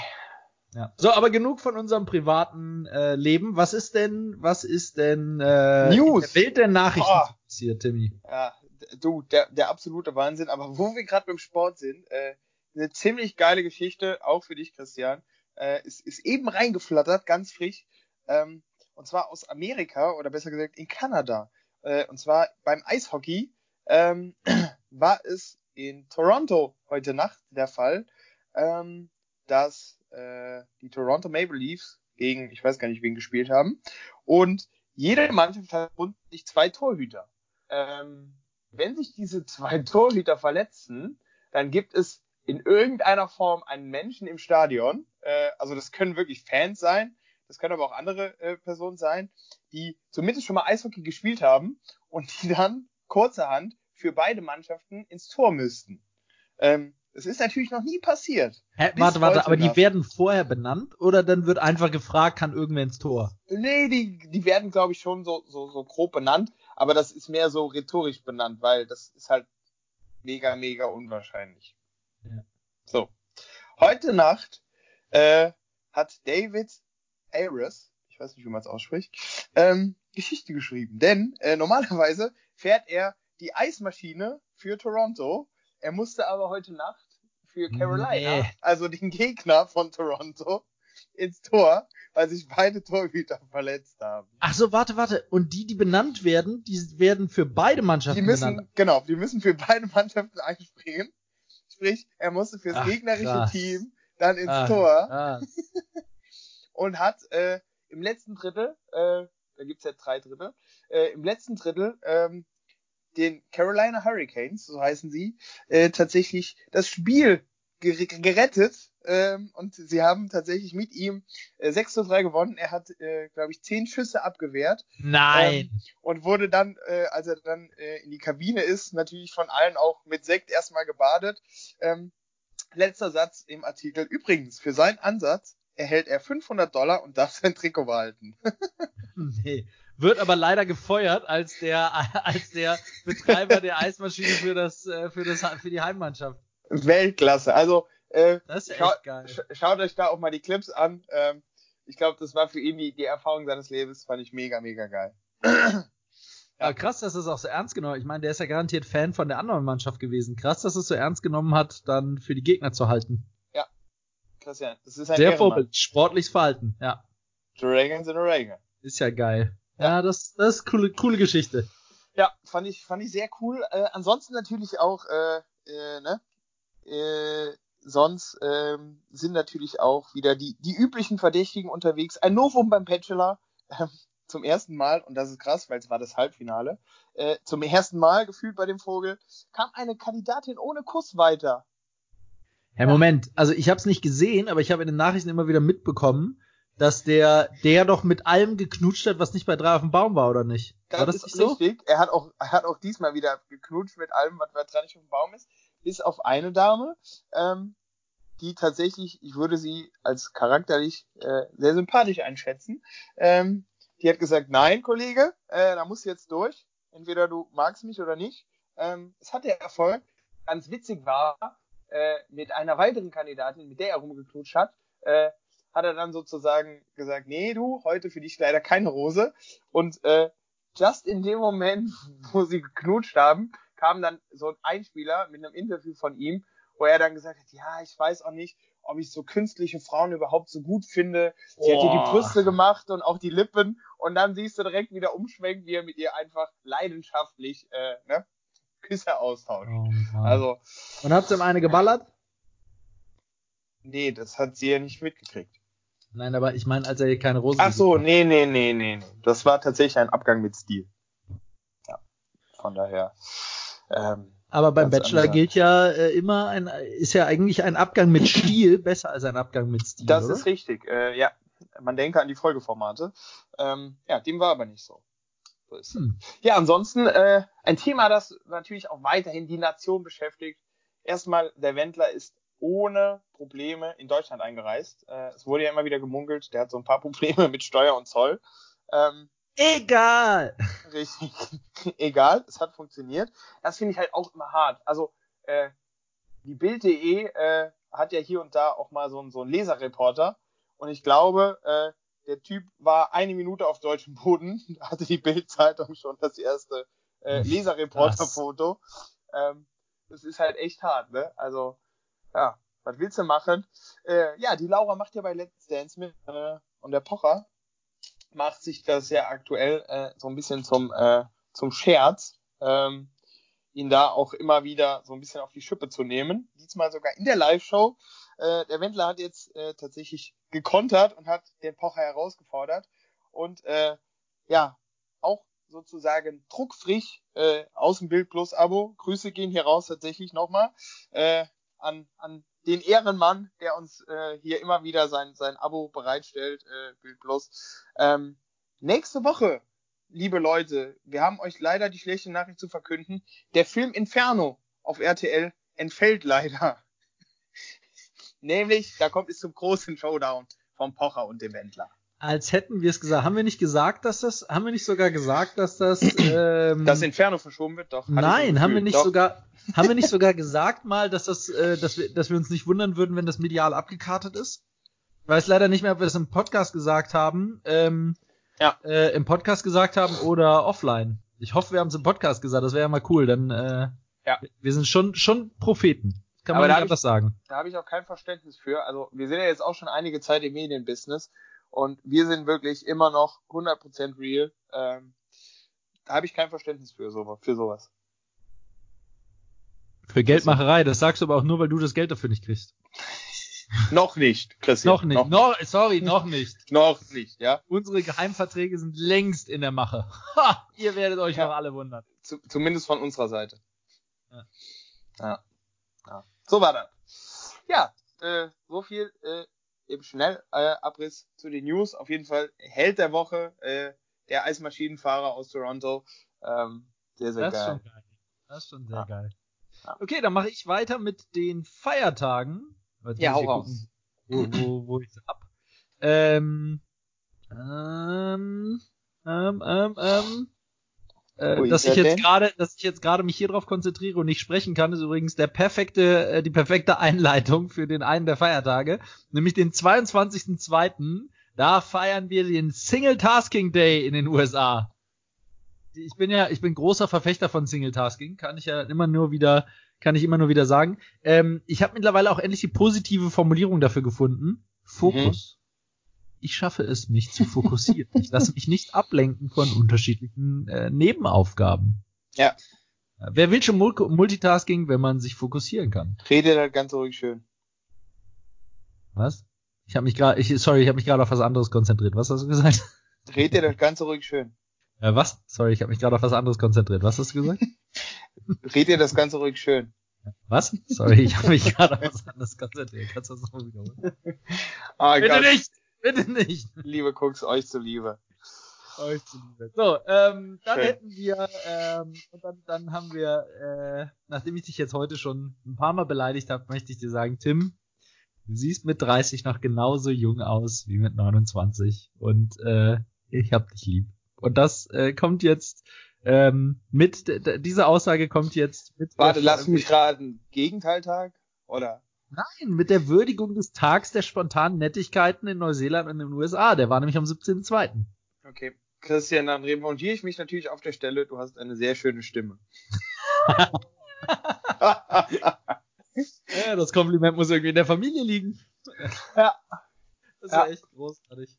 Ja. So, aber genug von unserem privaten äh, Leben. Was ist denn, was ist denn äh, News. in der Welt der Nachrichten oh. passiert, Timmy? Ja, du, der, der absolute Wahnsinn. Aber wo wir gerade beim Sport sind, äh, eine ziemlich geile Geschichte, auch für dich, Christian. Äh, ist, ist eben reingeflattert, ganz frisch. Ähm, und zwar aus Amerika oder besser gesagt in Kanada. Äh, und zwar beim Eishockey ähm, war es in Toronto heute Nacht der Fall, ähm, dass äh, die Toronto Maple Leafs gegen, ich weiß gar nicht, wen gespielt haben. Und jede Mannschaft hat sich zwei Torhüter. Ähm, wenn sich diese zwei Torhüter verletzen, dann gibt es in irgendeiner Form einen Menschen im Stadion, äh, also das können wirklich Fans sein, das können aber auch andere äh, Personen sein, die zumindest schon mal Eishockey gespielt haben und die dann kurzerhand für beide Mannschaften ins Tor müssten. Ähm, es ist natürlich noch nie passiert. Hä, warte, warte, aber die werden vorher benannt oder dann wird einfach gefragt, kann irgendwer ins Tor? Nee, die, die werden, glaube ich, schon so, so, so grob benannt, aber das ist mehr so rhetorisch benannt, weil das ist halt mega, mega unwahrscheinlich. Ja. So. Heute Nacht äh, hat David Ayres, ich weiß nicht, wie man es ausspricht, ähm, Geschichte geschrieben. Denn äh, normalerweise fährt er die Eismaschine für Toronto. Er musste aber heute Nacht für Carolina, nee. also den Gegner von Toronto, ins Tor, weil sich beide Torhüter verletzt haben. Ach so, warte, warte. Und die, die benannt werden, die werden für beide Mannschaften die müssen, benannt. Genau, die müssen für beide Mannschaften einspringen. Sprich, er musste fürs Ach, gegnerische krass. Team dann ins Ach, Tor. Und hat äh, im letzten Drittel, äh, da gibt's ja drei Drittel, äh, im letzten Drittel ähm, den Carolina Hurricanes, so heißen sie, äh, tatsächlich das Spiel gerettet ähm, und sie haben tatsächlich mit ihm äh, 6 zu 3 gewonnen. Er hat, äh, glaube ich, 10 Schüsse abgewehrt. Nein. Ähm, und wurde dann, äh, als er dann äh, in die Kabine ist, natürlich von allen auch mit Sekt erstmal gebadet. Ähm, letzter Satz im Artikel. Übrigens, für seinen Ansatz erhält er 500 Dollar und darf sein Trikot behalten. nee. Wird aber leider gefeuert als der, als der Betreiber der Eismaschine für das, äh, für das, für die Heimmannschaft. Weltklasse. Also, äh, das ist echt geil. schaut euch da auch mal die Clips an. Ähm, ich glaube, das war für ihn die, die Erfahrung seines Lebens. Fand ich mega, mega geil. Ja, krass, dass es auch so ernst genommen Ich meine, der ist ja garantiert Fan von der anderen Mannschaft gewesen. Krass, dass es so ernst genommen hat, dann für die Gegner zu halten. Christian. Das ist ein Sehr Vorbild. Sportliches Verhalten, ja. Dragons in a Reagan. Ist ja geil. Ja, ja das, das ist coole, coole Geschichte. Ja, fand ich, fand ich sehr cool. Äh, ansonsten natürlich auch, äh, äh, ne? Äh, sonst ähm, sind natürlich auch wieder die, die üblichen Verdächtigen unterwegs. Ein Novum beim Bachelor. Äh, zum ersten Mal, und das ist krass, weil es war das Halbfinale, äh, zum ersten Mal gefühlt bei dem Vogel, kam eine Kandidatin ohne Kuss weiter. Herr, Moment, also ich habe es nicht gesehen, aber ich habe in den Nachrichten immer wieder mitbekommen, dass der der doch mit allem geknutscht hat, was nicht bei drei auf dem Baum war, oder nicht? Das, war das ist so? richtig. Er hat auch er hat auch diesmal wieder geknutscht mit allem, was bei drei nicht auf dem Baum ist, bis auf eine Dame, ähm, die tatsächlich, ich würde sie als charakterlich äh, sehr sympathisch einschätzen. Ähm, die hat gesagt, nein, Kollege, äh, da musst du jetzt durch. Entweder du magst mich oder nicht. Ähm, es hat der Erfolg. Ganz witzig war, äh, mit einer weiteren Kandidatin, mit der er rumgeknutscht hat, äh, hat er dann sozusagen gesagt, nee, du, heute für dich leider keine Rose. Und äh, just in dem Moment, wo sie geknutscht haben, kam dann so ein Einspieler mit einem Interview von ihm, wo er dann gesagt hat, ja, ich weiß auch nicht, ob ich so künstliche Frauen überhaupt so gut finde. Sie oh. hat ihr die Brüste gemacht und auch die Lippen und dann siehst du direkt wieder umschwenken, wie er mit ihr einfach leidenschaftlich äh, ne, Küsse austauscht. Oh, also. Und habt ihr ihm eine geballert? Nee, das hat sie ja nicht mitgekriegt. Nein, aber ich meine, als er hier keine Rosen. Ach so, nee, nee, nee, nee, nee. Das war tatsächlich ein Abgang mit Stil. Ja. Von daher. Ähm, aber beim Bachelor anders. gilt ja äh, immer ein, ist ja eigentlich ein Abgang mit Stil besser als ein Abgang mit Stil. Das oder? ist richtig, äh, ja. Man denke an die Folgeformate. Ähm, ja, dem war aber nicht so. So ist hm. Ja, ansonsten äh, ein Thema, das natürlich auch weiterhin die Nation beschäftigt. Erstmal, der Wendler ist ohne Probleme in Deutschland eingereist. Äh, es wurde ja immer wieder gemunkelt, der hat so ein paar Probleme mit Steuer und Zoll. Ähm, Egal. Richtig. Egal, es hat funktioniert. Das finde ich halt auch immer hart. Also, äh, die Bild.de äh, hat ja hier und da auch mal so, so einen Leserreporter. Und ich glaube, äh, der Typ war eine Minute auf deutschem Boden, hatte die Bild-Zeitung schon das erste äh, Leserreporter-Foto. Ähm, das ist halt echt hart, ne? Also, ja, was willst du machen? Äh, ja, die Laura macht ja bei Let's Dance mit äh, und der Pocher macht sich das ja aktuell äh, so ein bisschen zum, äh, zum Scherz, ähm, ihn da auch immer wieder so ein bisschen auf die Schippe zu nehmen. Diesmal sogar in der Live-Show. Äh, der Wendler hat jetzt äh, tatsächlich gekontert und hat den Pocher herausgefordert. Und äh, ja, auch sozusagen druckfrisch äh, aus dem Bild Plus Abo. Grüße gehen hier raus tatsächlich nochmal äh, an, an den Ehrenmann, der uns äh, hier immer wieder sein, sein Abo bereitstellt, äh, Bild Plus. Ähm, nächste Woche, liebe Leute, wir haben euch leider die schlechte Nachricht zu verkünden. Der Film Inferno auf RTL entfällt leider. Nämlich, da kommt es zum großen Showdown vom Pocher und dem Wendler als hätten wir es gesagt. Haben wir nicht gesagt, dass das, haben wir nicht sogar gesagt, dass das, ähm, das Inferno verschoben wird? Doch. Nein, haben wir nicht Doch. sogar, haben wir nicht sogar gesagt mal, dass das, äh, dass wir, dass wir uns nicht wundern würden, wenn das medial abgekartet ist? Ich weiß leider nicht mehr, ob wir das im Podcast gesagt haben, ähm, ja. äh, im Podcast gesagt haben oder offline. Ich hoffe, wir haben es im Podcast gesagt. Das wäre ja mal cool. Dann, äh, ja. wir sind schon, schon Propheten. Kann man Aber nicht anders ich, sagen. Da habe ich auch kein Verständnis für. Also wir sind ja jetzt auch schon einige Zeit im Medienbusiness und wir sind wirklich immer noch 100% real. Ähm, da habe ich kein Verständnis für, so, für sowas. Für Geldmacherei, das sagst du aber auch nur, weil du das Geld dafür nicht kriegst. noch nicht, Christian. Noch nicht. Noch, noch sorry, noch nicht. noch nicht, ja. Unsere Geheimverträge sind längst in der Mache. Ha, ihr werdet euch ja. noch alle wundern. Z zumindest von unserer Seite. Ja. ja. ja. So war das. Ja, äh, so viel äh, im Schnellabriss äh, zu den News. Auf jeden Fall Held der Woche, äh, der Eismaschinenfahrer aus Toronto. Ähm, sehr, sehr das geil. Ist schon geil. Das ist schon sehr ja. geil. Ja. Okay, dann mache ich weiter mit den Feiertagen. Jetzt ja, hau raus. Gucken, wo, wo, wo ich hab. Ähm, ähm, ähm, ähm, ähm, äh, dass ich jetzt gerade, dass ich jetzt gerade mich hier drauf konzentriere und nicht sprechen kann, ist übrigens der perfekte, äh, die perfekte Einleitung für den einen der Feiertage, nämlich den 22.02. Da feiern wir den Single Tasking Day in den USA. Ich bin ja, ich bin großer Verfechter von Single Tasking, kann ich ja immer nur wieder, kann ich immer nur wieder sagen. Ähm, ich habe mittlerweile auch endlich die positive Formulierung dafür gefunden. Fokus. Mhm ich schaffe es, mich zu fokussieren. ich lasse mich nicht ablenken von unterschiedlichen äh, Nebenaufgaben. Ja. Wer will schon Multitasking, wenn man sich fokussieren kann? Rede das ganz ruhig schön. Was? Ich habe mich gerade, ich, sorry, ich habe mich gerade auf was anderes konzentriert. Was hast du gesagt? Rede das ganz ruhig schön. Äh, was? Sorry, ich habe mich gerade auf was anderes konzentriert. Was hast du gesagt? Red dir das Ganze ruhig schön. Was? Sorry, ich habe mich gerade auf was anderes konzentriert. Kannst du das noch wiederholen? Ah, Bitte Gott. nicht! Bitte nicht. Liebe Cooks, euch zuliebe. Euch zuliebe. So, ähm, dann Schön. hätten wir, ähm, und dann, dann haben wir, äh, nachdem ich dich jetzt heute schon ein paar Mal beleidigt habe, möchte ich dir sagen, Tim, du siehst mit 30 noch genauso jung aus wie mit 29 und äh, ich hab dich lieb. Und das äh, kommt jetzt ähm, mit, diese Aussage kommt jetzt mit. Warte, lass mich raten. Gegenteiltag? Oder? Nein, mit der Würdigung des Tags der spontanen Nettigkeiten in Neuseeland und in den USA. Der war nämlich am 17.02. Okay. Christian, dann revanchiere ich mich natürlich auf der Stelle. Du hast eine sehr schöne Stimme. ja, das Kompliment muss irgendwie in der Familie liegen. Ja. Das ist ja, ja echt großartig.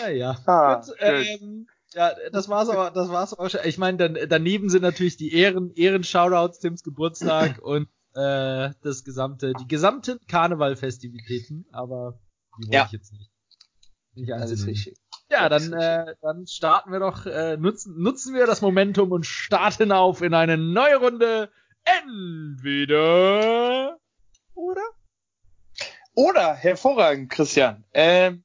Naja. Ah, Und, ähm, ja, das war's aber, das war's aber schon. Ich meine, dann, daneben sind natürlich die Ehren, Ehren-Shoutouts, Tims Geburtstag und äh, das gesamte, die gesamten Karnevalfestivitäten, aber die wollte ja. ich jetzt nicht. nicht das ist richtig. Ja, dann, äh, dann starten wir doch, äh, nutzen, nutzen wir das Momentum und starten auf in eine neue Runde. Entweder oder? Oder, hervorragend, Christian. Ähm,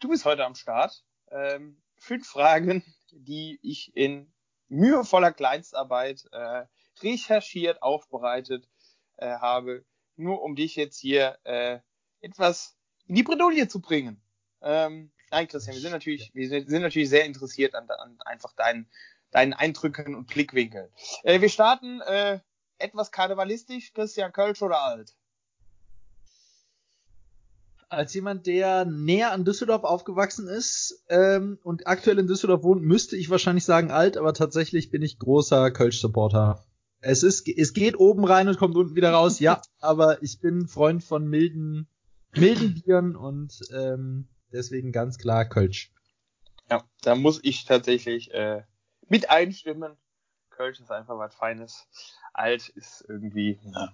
du bist heute am Start. Ähm, fünf Fragen, die ich in mühevoller Kleinstarbeit äh, recherchiert, aufbereitet äh, habe, nur um dich jetzt hier äh, etwas in die Bredouille zu bringen. Ähm, nein, Christian, wir sind natürlich, wir sind, natürlich sehr interessiert an, an einfach deinen, deinen Eindrücken und Blickwinkeln. Äh, wir starten äh, etwas karnevalistisch, Christian Kölsch oder alt? als jemand, der näher an Düsseldorf aufgewachsen ist ähm, und aktuell in Düsseldorf wohnt, müsste ich wahrscheinlich sagen alt, aber tatsächlich bin ich großer Kölsch-Supporter. Es ist, es geht oben rein und kommt unten wieder raus, ja, aber ich bin Freund von milden, milden Bieren und ähm, deswegen ganz klar Kölsch. Ja, da muss ich tatsächlich äh, mit einstimmen. Kölsch ist einfach was Feines. Alt ist irgendwie, ja,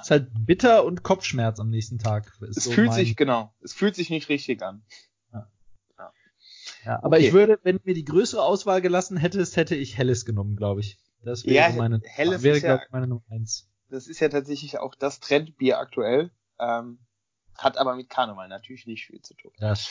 ist halt bitter und Kopfschmerz am nächsten Tag. Es so fühlt mein... sich, genau, es fühlt sich nicht richtig an. Ja, ja. ja aber okay. ich würde, wenn mir die größere Auswahl gelassen hättest, hätte ich Helles genommen, glaube ich. Das wäre ja, meine, Helles wäre, ja, meine Nummer eins. Das ist ja tatsächlich auch das Trendbier aktuell. Ähm, hat aber mit Karneval natürlich nicht viel zu tun. Das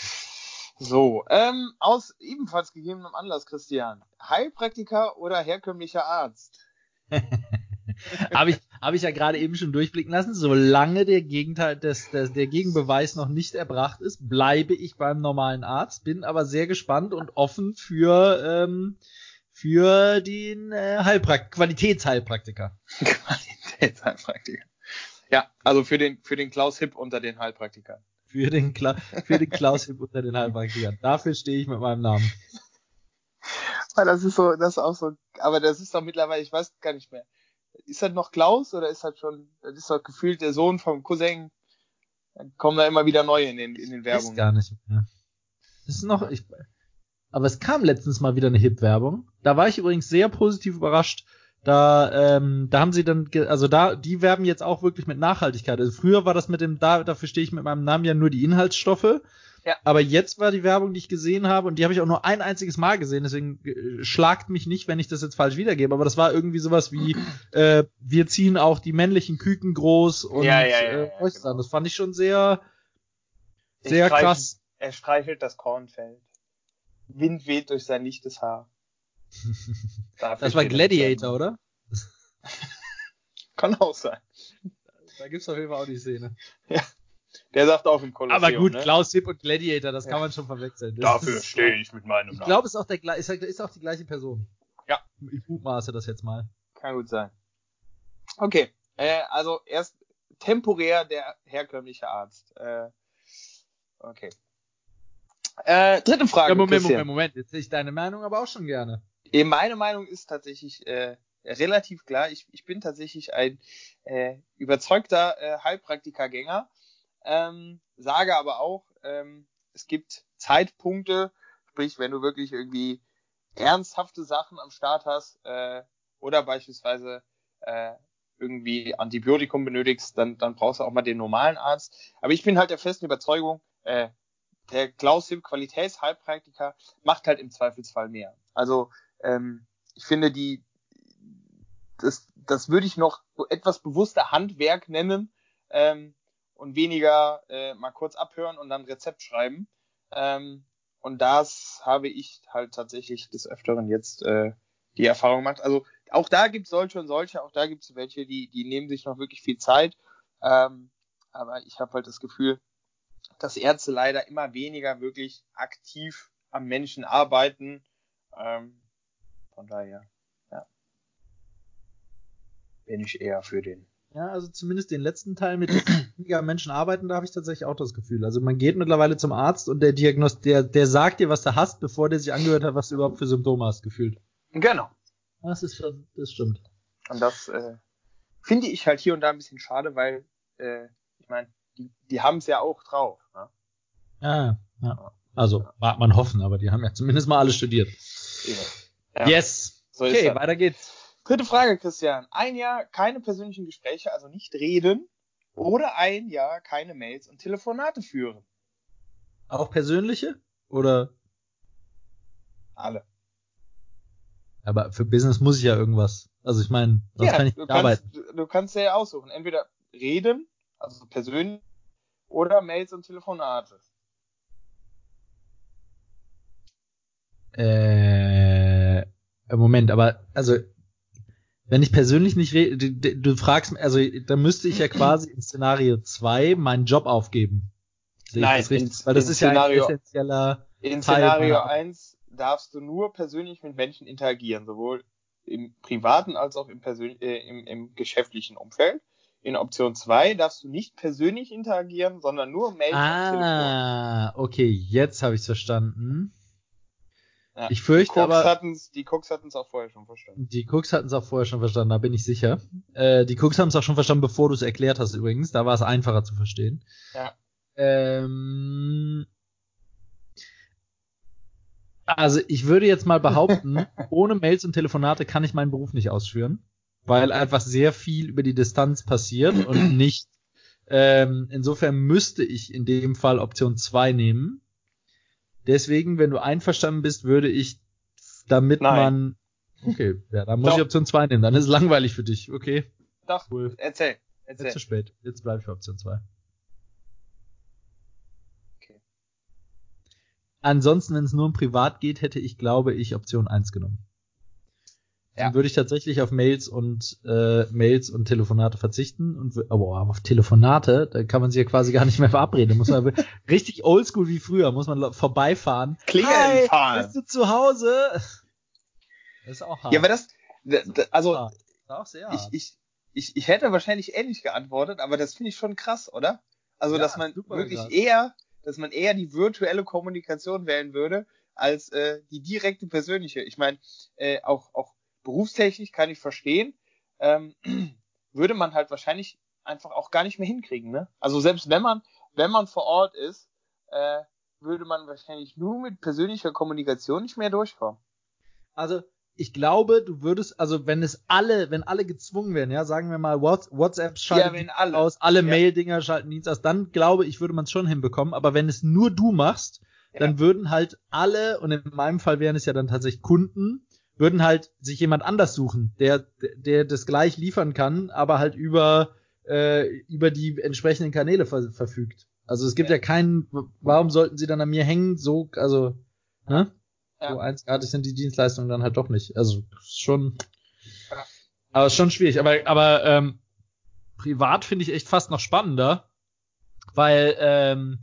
so, ähm, aus ebenfalls gegebenem Anlass, Christian. Heilpraktiker oder herkömmlicher Arzt? Habe ich, hab ich ja gerade eben schon durchblicken lassen. Solange der Gegenteil des, des, der Gegenbeweis noch nicht erbracht ist, bleibe ich beim normalen Arzt. Bin aber sehr gespannt und offen für, ähm, für den äh, Heilprakt Qualitätsheilpraktiker. Qualitätsheilpraktiker. Ja, also für den, für den Klaus Hipp unter den Heilpraktikern. Für den, Kla für den Klaus Hipp unter den Heilpraktikern. Dafür stehe ich mit meinem Namen. Weil das ist so, das ist auch so, aber das ist doch mittlerweile, ich weiß gar nicht mehr ist das noch Klaus oder ist das schon, das ist doch gefühlt der Sohn vom Cousin? Dann kommen da immer wieder neue in den, in den Werbungen. Ist gar nicht mehr. Das ist noch, ich, aber es kam letztens mal wieder eine Hip-Werbung. Da war ich übrigens sehr positiv überrascht. Da, ähm, da haben sie dann, also da, die werben jetzt auch wirklich mit Nachhaltigkeit. Also früher war das mit dem, da, dafür stehe ich mit meinem Namen ja nur die Inhaltsstoffe. Ja. Aber jetzt war die Werbung, die ich gesehen habe, und die habe ich auch nur ein einziges Mal gesehen, deswegen äh, schlagt mich nicht, wenn ich das jetzt falsch wiedergebe. Aber das war irgendwie sowas wie, äh, wir ziehen auch die männlichen Küken groß und ja, ja, ja, äh, ja, genau. Das fand ich schon sehr, sehr streichel, krass. Er streichelt das Kornfeld. Wind weht durch sein lichtes Haar. das war Gladiator, oder? Kann auch sein. Da gibt's auf jeden Fall auch die Szene. Ja. Der sagt auch im Kolosseum. Aber gut, ne? Klaus Hipp und Gladiator, das ja. kann man schon verwechseln. Das Dafür stehe ich mit meinem Namen. Ich glaube, es ist auch, der, ist, ist auch die gleiche Person. Ja. Ich mutmaße das jetzt mal. Kann gut sein. Okay, äh, also erst temporär der herkömmliche Arzt. Äh, okay. Äh, dritte Frage. Ja, Moment, Moment, Moment. Jetzt sehe ich deine Meinung aber auch schon gerne. Meine Meinung ist tatsächlich äh, relativ klar. Ich, ich bin tatsächlich ein äh, überzeugter äh, Heilpraktikergänger. Ähm, sage aber auch, ähm, es gibt Zeitpunkte, sprich, wenn du wirklich irgendwie ernsthafte Sachen am Start hast äh, oder beispielsweise äh, irgendwie Antibiotikum benötigst, dann, dann brauchst du auch mal den normalen Arzt. Aber ich bin halt der festen Überzeugung, äh, der Klaus Hipp Qualitätsheilpraktiker macht halt im Zweifelsfall mehr. Also ähm, ich finde die das, das würde ich noch etwas bewusster Handwerk nennen, ähm, und weniger äh, mal kurz abhören und dann Rezept schreiben. Ähm, und das habe ich halt tatsächlich des Öfteren jetzt äh, die Erfahrung gemacht. Also auch da gibt es solche und solche, auch da gibt es welche, die, die nehmen sich noch wirklich viel Zeit. Ähm, aber ich habe halt das Gefühl, dass Ärzte leider immer weniger wirklich aktiv am Menschen arbeiten. Ähm, von daher, ja, bin ich eher für den ja, also zumindest den letzten Teil mit weniger Menschen arbeiten, da habe ich tatsächlich auch das Gefühl. Also man geht mittlerweile zum Arzt und der Diagnost, der, der sagt dir, was du hast, bevor der sich angehört hat, was du überhaupt für Symptome hast, gefühlt. Genau. Das ist, das stimmt. Und das äh, finde ich halt hier und da ein bisschen schade, weil äh, ich meine, die, die haben es ja auch drauf. Ne? Ja, ja. Also mag man hoffen, aber die haben ja zumindest mal alle studiert. Ja. Yes. So okay, weiter geht's. Dritte Frage, Christian. Ein Jahr keine persönlichen Gespräche, also nicht reden, oder ein Jahr keine Mails und Telefonate führen. Auch persönliche? Oder? Alle. Aber für Business muss ich ja irgendwas. Also ich meine, sonst ja, kann ich du nicht kannst, arbeiten. Du, du kannst ja aussuchen. Entweder reden, also persönlich, oder Mails und Telefonate. Äh, Moment, aber also wenn ich persönlich nicht rede, du, du fragst, also da müsste ich ja quasi in Szenario 2 meinen Job aufgeben. Sehe Nein, das richtig? in- Weil das ist ja ein Szenario- essentieller In Teil Szenario meiner- 1 darfst du nur persönlich mit Menschen interagieren, sowohl im privaten als auch im, persön äh, im, im geschäftlichen Umfeld. In Option 2 darfst du nicht persönlich interagieren, sondern nur Mails und Telefon. Ah, okay, jetzt habe ich verstanden. Ja. Ich fürchte die Cooks aber, hatten's, die Cooks hatten's auch vorher schon verstanden. die Cooks hatten es auch vorher schon verstanden, da bin ich sicher. Äh, die Cooks haben es auch schon verstanden, bevor du es erklärt hast übrigens. Da war es einfacher zu verstehen. Ja. Ähm, also ich würde jetzt mal behaupten, ohne Mails und Telefonate kann ich meinen Beruf nicht ausführen, weil einfach sehr viel über die Distanz passiert und nicht. Ähm, insofern müsste ich in dem Fall Option 2 nehmen. Deswegen, wenn du einverstanden bist, würde ich, damit Nein. man. Okay, ja, dann muss Doch. ich Option 2 nehmen. Dann ist es langweilig für dich. Okay, Doch, cool. erzähl, Jetzt zu erzähl. spät. Jetzt bleibe ich für Option 2. Okay. Ansonsten, wenn es nur um privat geht, hätte ich, glaube ich, Option 1 genommen. Dann Ja. würde ich tatsächlich auf Mails und äh, Mails und Telefonate verzichten und wür- aber auf Telefonate, da kann man sich ja quasi gar nicht mehr verabreden. Muss man richtig oldschool wie früher, muss man vorbeifahren. Klingeln fahren. Bist du zu Hause? Das ist auch hart. Ja, aber das, d- d- also. Das ist auch sehr ich, hart. ich, ich, ich hätte wahrscheinlich ähnlich geantwortet, aber das finde ich schon krass, oder? Also, Ja, dass man wirklich krass. eher, dass man eher die virtuelle Kommunikation wählen würde, als äh, die direkte persönliche. Ich meine, äh, auch, auch berufstechnisch kann ich verstehen, ähm, würde man halt wahrscheinlich einfach auch gar nicht mehr hinkriegen, ne? Also selbst wenn man, wenn man vor Ort ist, äh, würde man wahrscheinlich nur mit persönlicher Kommunikation nicht mehr durchkommen. Also, ich glaube, du würdest, also wenn es alle, wenn alle gezwungen wären, ja, sagen wir mal, Whats- WhatsApp wenn Dienst alle. aus, alle Ja. Mail-Dinger schalten Dienst aus, dann glaube ich, würde man es schon hinbekommen. Aber wenn es nur du machst, dann würden halt alle, und in meinem Fall wären es ja dann tatsächlich Kunden, würden halt sich jemand anders suchen, der, der das gleich liefern kann, aber halt über, äh, über die entsprechenden Kanäle ver verfügt. Also es gibt ja, Ja. keinen, warum sollten sie dann an mir hängen, so, also, ne? Ja. So einzigartig sind die Dienstleistungen dann halt doch nicht. Also schon, Ja. aber schon schwierig. Aber, aber ähm, privat finde ich echt fast noch spannender, weil ähm,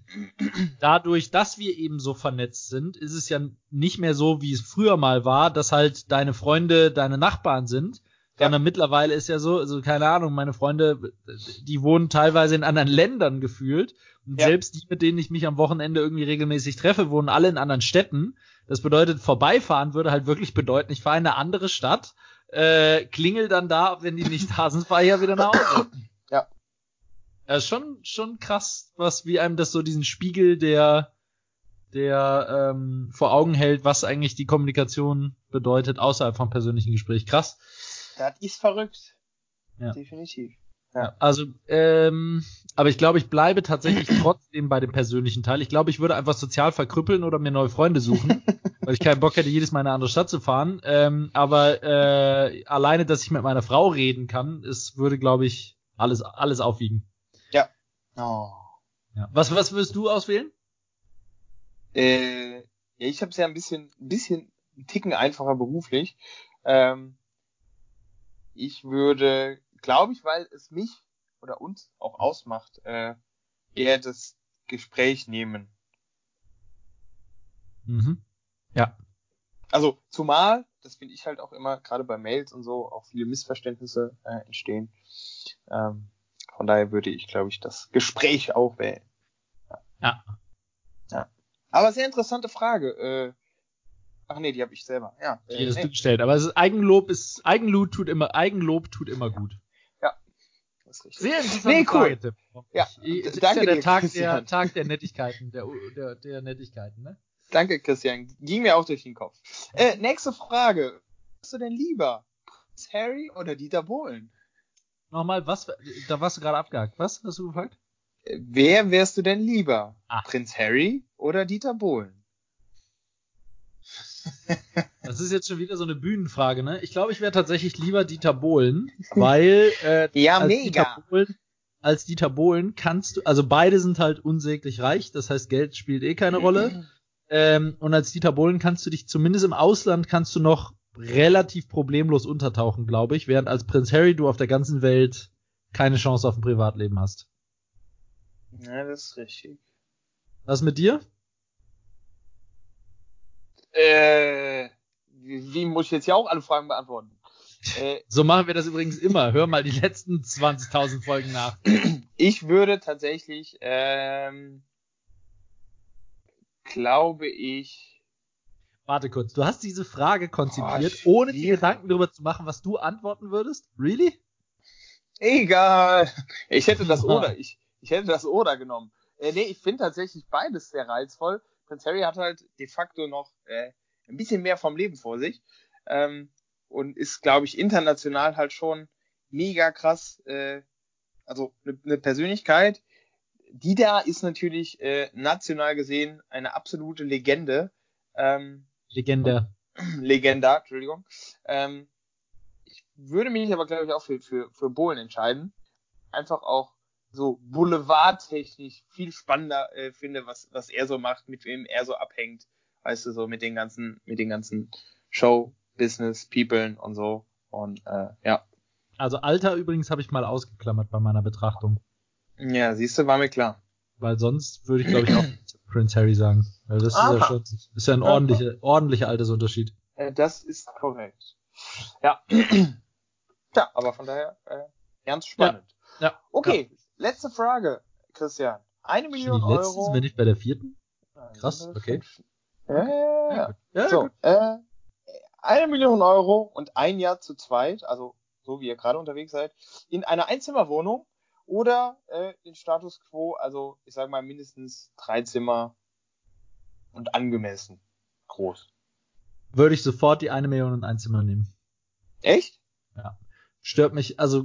dadurch, dass wir eben so vernetzt sind, ist es ja nicht mehr so, wie es früher mal war, dass halt deine Freunde deine Nachbarn sind. Ja. Sondern mittlerweile ist ja so, also keine Ahnung, meine Freunde, die wohnen teilweise in anderen Ländern gefühlt. Und Ja. selbst die, mit denen ich mich am Wochenende irgendwie regelmäßig treffe, wohnen alle in anderen Städten. Das bedeutet, vorbeifahren würde halt wirklich bedeuten, ich fahre in eine andere Stadt, äh, klingel dann da, wenn die nicht da sind, fahre ich ja wieder nach Hause. Ja. Schon, schon krass, was, wie einem das so diesen Spiegel der, der ähm, vor Augen hält, was eigentlich die Kommunikation bedeutet außerhalb vom persönlichen Gespräch. Krass. Das ist verrückt. Ja. Definitiv. Ja. Also, ähm, aber ich glaube, ich bleibe tatsächlich trotzdem bei dem persönlichen Teil. Ich glaube, ich würde einfach sozial verkrüppeln oder mir neue Freunde suchen, weil ich keinen Bock hätte, jedes Mal in eine andere Stadt zu fahren. Ähm, aber äh, alleine, dass ich mit meiner Frau reden kann, es würde, glaube ich, alles alles aufwiegen. Oh. Ja. Was was würdest du auswählen? Äh, ja, ich habe es ja ein bisschen, ein bisschen, einen Ticken einfacher beruflich. Ähm, ich würde, glaube ich, weil es mich oder uns auch ausmacht, äh, eher das Gespräch nehmen. Mhm. Ja. Also zumal, das finde ich halt auch immer, gerade bei Mails und so, auch viele Missverständnisse äh, entstehen. Ähm, von daher würde ich, glaube ich, das Gespräch auch wählen. Ja. Ja. Aber sehr interessante Frage. Äh, ach nee, die habe ich selber. Ja. Die Äh, hast nee. du gestellt. Aber es ist Eigenlob ist Eigenlob tut immer Eigenlob tut immer gut. Das ist richtig. Sehr interessant. Nee, cool. Frage. Ja, Ich, es ist danke ja der Tag der. Tag der Nettigkeiten, der, der, der Nettigkeiten, ne? Danke, Christian. Ging mir auch durch den Kopf. Äh, nächste Frage. Was du denn lieber? Prinz Harry oder Dieter Bohlen? Nochmal, was, da warst du gerade abgehakt. Was hast du gefragt? Äh, wer wärst du denn lieber? Ah. Prinz Harry oder Dieter Bohlen? Das ist jetzt schon wieder so eine Bühnenfrage, ne? Ich glaube, ich wäre tatsächlich lieber Dieter Bohlen, weil äh, ja, als, mega. Dieter Bohlen, als Dieter Bohlen kannst du, also beide sind halt unsäglich reich, das heißt, Geld spielt eh keine Rolle. Ähm, und als Dieter Bohlen kannst du dich zumindest im Ausland kannst du noch relativ problemlos untertauchen, glaube ich, während als Prinz Harry du auf der ganzen Welt keine Chance auf ein Privatleben hast. Ja, das ist richtig. Was mit dir? Äh, wie, muss ich jetzt ja auch alle Fragen beantworten? Äh, so machen wir das übrigens immer. Hör mal die letzten 20.000 Folgen nach. Ich würde tatsächlich, ähm, glaube ich. Warte kurz, du hast diese Frage konzipiert, oh, ohne dir Gedanken darüber zu machen, was du antworten würdest? Really? Egal. Ich hätte das oder, ich, ich hätte das oder genommen. Äh, nee, ich finde tatsächlich beides sehr reizvoll. Prince Harry hat halt de facto noch äh, ein bisschen mehr vom Leben vor sich. Ähm, und ist, glaube ich, international halt schon mega krass. Äh, also eine ne Persönlichkeit. Die da ist natürlich äh, national gesehen eine absolute Legende. Ähm, Legende. Legenda, Entschuldigung. Ähm, ich würde mich aber, glaube ich, auch für, für, für Bohlen entscheiden. Einfach auch so boulevardtechnisch viel spannender äh, finde, was, was er so macht, mit wem er so abhängt. Weißt du, so mit den ganzen, mit den ganzen Show, Business, People und so. Und äh, ja. Also Alter übrigens habe ich mal ausgeklammert bei meiner Betrachtung. Ja, siehst du, war mir klar. Weil sonst würde ich, glaube ich, auch Prince Harry sagen. Weil das Aha. ist ja schon ist ja ein ordentlicher, ordentlicher Altersunterschied. Äh, das ist korrekt. Ja. ja, aber von daher äh, ganz spannend. Ja. ja. Okay, ja. letzte Frage, Christian. Eine Million Euro. Wenn nicht bei der vierten? Krass, okay. Ja, ja, so, äh, eine Million Euro und ein Jahr zu zweit, also so wie ihr gerade unterwegs seid, in einer Einzimmerwohnung oder äh, den Status quo, also ich sage mal mindestens drei Zimmer und angemessen groß. Würde ich sofort die eine Million und ein Zimmer nehmen. Echt? Ja. Stört mich, also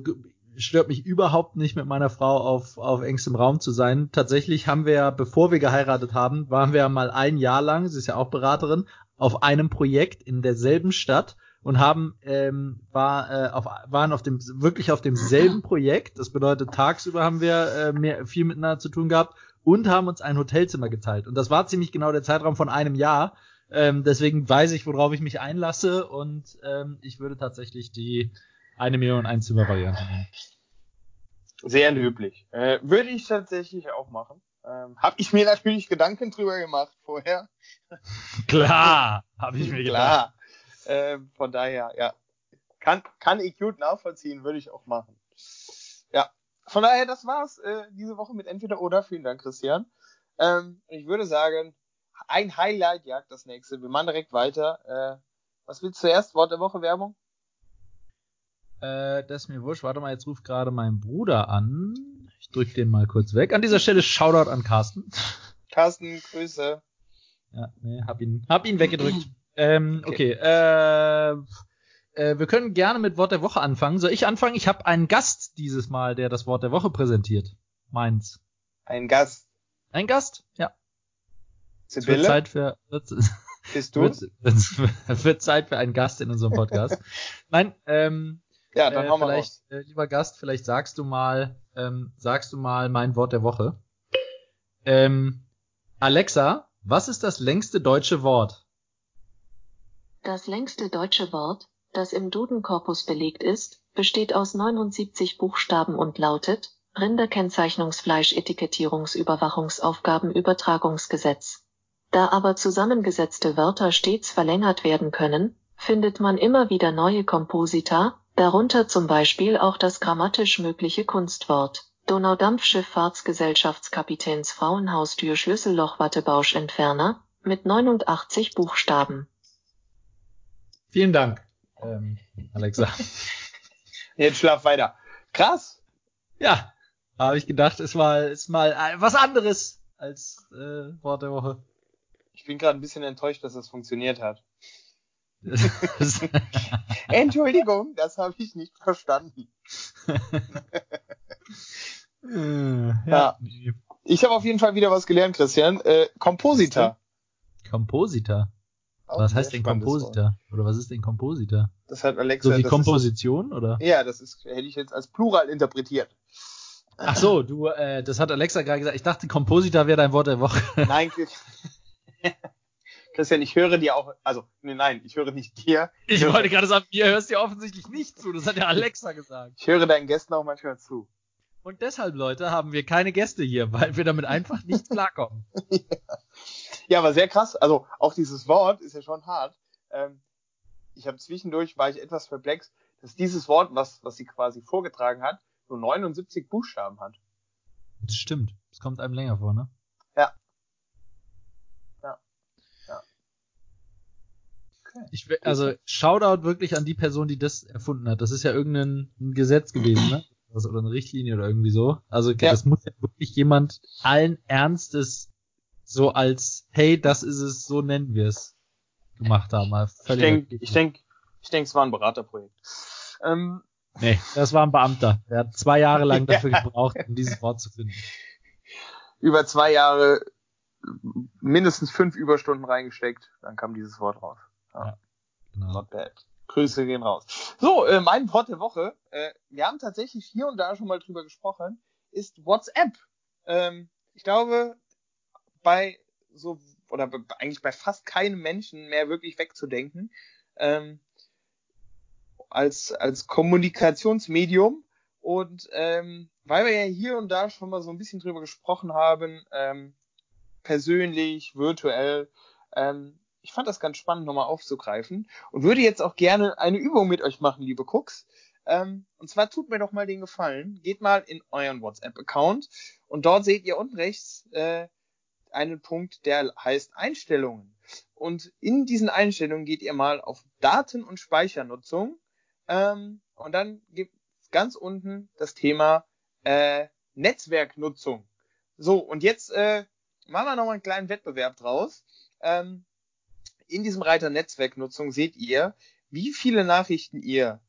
stört mich überhaupt nicht mit meiner Frau auf, auf engstem Raum zu sein. Tatsächlich haben wir ja, bevor wir geheiratet haben, waren wir ja mal ein Jahr lang, sie ist ja auch Beraterin, auf einem Projekt in derselben Stadt und haben ähm, war äh, auf, waren auf dem wirklich auf demselben Projekt. Das bedeutet tagsüber haben wir äh, mehr viel miteinander zu tun gehabt und haben uns ein Hotelzimmer geteilt. Und das war ziemlich genau der Zeitraum von einem Jahr. Ähm, deswegen weiß ich, worauf ich mich einlasse und ähm, ich würde tatsächlich die eine Million Einzimmer-Variante nehmen. Sehr löblich. Äh, würde ich tatsächlich auch machen. Ähm, habe ich mir natürlich Gedanken drüber gemacht vorher. Klar, habe ich mir Klar. Äh, von daher, ja. Kann, kann ich gut nachvollziehen, würde ich auch machen. Ja. Von daher, das war's äh, diese Woche mit Entweder oder. Vielen Dank, Christian. Ähm, ich würde sagen, ein Highlight jagt das nächste. Wir machen direkt weiter. Äh, was willst du zuerst? Wort der Woche Werbung? Äh, das ist mir wurscht. Warte mal, jetzt ruft gerade mein Bruder an. Ich drück den mal kurz weg. An dieser Stelle Shoutout an Carsten. Carsten, Grüße. Ja, nee, hab ihn, hab ihn weggedrückt. Ähm, okay. okay. Äh, äh, wir können gerne mit Wort der Woche anfangen. Soll ich anfangen? Ich habe einen Gast dieses Mal, der das Wort der Woche präsentiert. Meins. Ein Gast. Ein Gast, ja. Sibylle? Wird Zeit für. Wird, Bist du? Wird, wird, wird Zeit für einen Gast in unserem Podcast. Nein, ähm, ja, dann äh, haben wir vielleicht, äh, lieber Gast, vielleicht sagst du mal, ähm, sagst du mal mein Wort der Woche. Ähm, Alexa, was ist das längste deutsche Wort? Das längste deutsche Wort, das im Dudenkorpus belegt ist, besteht aus 79 Buchstaben und lautet Rinderkennzeichnungsfleisch-Etikettierungsüberwachungsaufgabenübertragungsgesetz. Da aber zusammengesetzte Wörter stets verlängert werden können, findet man immer wieder neue Komposita, darunter zum Beispiel auch das grammatisch mögliche Kunstwort Donaudampfschifffahrtsgesellschaftskapitäns Frauenhaustür Schlüsselloch Wattebausch-Entferner mit 89 Buchstaben. Vielen Dank, ähm, Alexa. Jetzt schlaf weiter. Krass. Ja, habe ich gedacht, es war ist mal äh, was anderes als äh, Wort der Woche. Ich bin gerade ein bisschen enttäuscht, dass es funktioniert hat. Entschuldigung, das habe ich nicht verstanden. Äh, ja. ja. Ich habe auf jeden Fall wieder was gelernt, Christian. Äh, Kompositor. Kompositor. Auch Was heißt denn Wort. Kompositor? Oder was ist denn Kompositor? Das hat Alexa. So das Komposition, oder? Ist, ja, das ist, hätte ich jetzt als Plural interpretiert. Ach so, du, äh, das hat Alexa gerade gesagt. Ich dachte, Kompositor wäre dein Wort der Woche. Nein, Christian, ich höre dir auch, also, nee, nein, ich höre nicht dir. Ich höre, wollte gerade sagen, mir hörst du ja offensichtlich nicht zu. Das hat ja Alexa gesagt. Ich höre deinen Gästen auch manchmal zu. Und deshalb, Leute, haben wir keine Gäste hier, weil wir damit einfach nicht klarkommen. Ja, aber sehr krass. Also, auch dieses Wort ist ja schon hart. Ähm, ich habe zwischendurch, war ich etwas perplex, dass dieses Wort, was, was sie quasi vorgetragen hat, nur 79 Buchstaben hat. Das stimmt. Das kommt einem länger vor, ne? Ja. Ja. Ja. Okay. Ich, also, Shoutout wirklich an die Person, die das erfunden hat. Das ist ja irgendein ein Gesetz gewesen, ne? Oder eine Richtlinie oder irgendwie so. Also, Ja. das muss ja wirklich jemand allen Ernstes so als, hey, das ist es, so nennen wir es, gemacht haben. Ich denke, ich denk, ich denk, es war ein Beraterprojekt. Ähm, Nee, das war ein Beamter. Der hat zwei Jahre lang dafür Ja. gebraucht, um dieses Wort zu finden. über zwei Jahre mindestens fünf Überstunden reingesteckt, dann kam dieses Wort raus. Genau. Not bad. Grüße gehen raus. So, äh, mein Wort der Woche. Äh, wir haben tatsächlich hier und da schon mal drüber gesprochen, ist WhatsApp. Ähm, ich glaube, bei so, oder eigentlich bei fast keinem Menschen mehr wirklich wegzudenken. Ähm, als, als Kommunikationsmedium. Und ähm, weil wir ja hier und da schon mal so ein bisschen drüber gesprochen haben, ähm, persönlich, virtuell, ähm, ich fand das ganz spannend, nochmal aufzugreifen und würde jetzt auch gerne eine Übung mit euch machen, liebe Cooks. Ähm, und zwar tut mir doch mal den Gefallen, geht mal in euren WhatsApp-Account und dort seht ihr unten rechts äh, einen Punkt, der heißt Einstellungen. Und in diesen Einstellungen geht ihr mal auf Daten- und Speichernutzung ähm, und dann gibt ganz unten das Thema äh, Netzwerknutzung. So, und jetzt äh, machen wir nochmal einen kleinen Wettbewerb draus. Ähm, in diesem Reiter Netzwerknutzung seht ihr, wie viele Nachrichten ihr,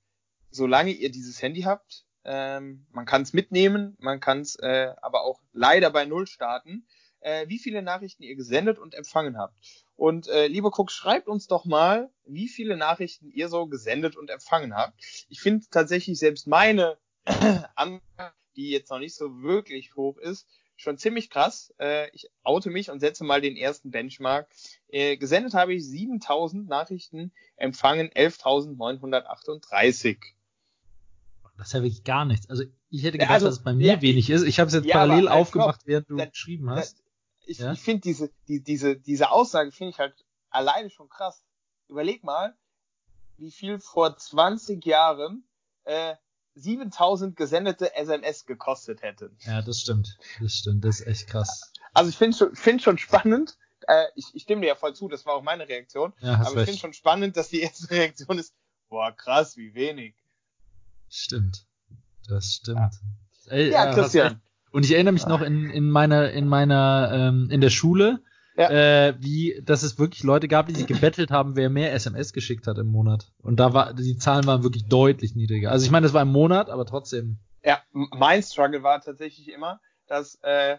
solange ihr dieses Handy habt, ähm, man kann es mitnehmen, man kann es äh, aber auch leider bei Null starten, äh, wie viele Nachrichten ihr gesendet und empfangen habt. Und äh, liebe Cook, schreibt uns doch mal, wie viele Nachrichten ihr so gesendet und empfangen habt. Ich finde tatsächlich selbst meine Anzahl, die jetzt noch nicht so wirklich hoch ist, schon ziemlich krass. Äh, ich oute mich und setze mal den ersten Benchmark. Äh, gesendet habe ich 7000 Nachrichten, empfangen 11.938. Das ist ja wirklich gar nichts. Also ich hätte Ja, gedacht, also, dass es bei mir ja, wenig ist. Ich habe es jetzt ja, parallel aber, äh, aufgemacht, während du da- geschrieben hast. Ich, Ja? ich finde diese, die, diese, diese Aussage finde ich halt alleine schon krass. Überleg mal, wie viel vor 20 Jahren äh, 7000 gesendete SMS gekostet hätten. Ja, das stimmt. Das stimmt. Das ist echt krass. Also ich finde schon, find schon spannend, äh, ich, ich stimme dir ja voll zu, das war auch meine Reaktion, Ja, hast aber ich finde schon spannend, dass die erste Reaktion ist, boah, krass, wie wenig. Stimmt. Das stimmt. Ey, Ja, recht. Christian. Und ich erinnere mich noch in, in meiner, in meiner, ähm, in der Schule, Ja. äh, wie, dass es wirklich Leute gab, die sich gebettelt haben, wer mehr SMS geschickt hat im Monat. Und da war, die Zahlen waren wirklich deutlich niedriger. Also ich meine, das war im Monat, aber trotzdem. Ja, mein Struggle war tatsächlich immer, dass äh,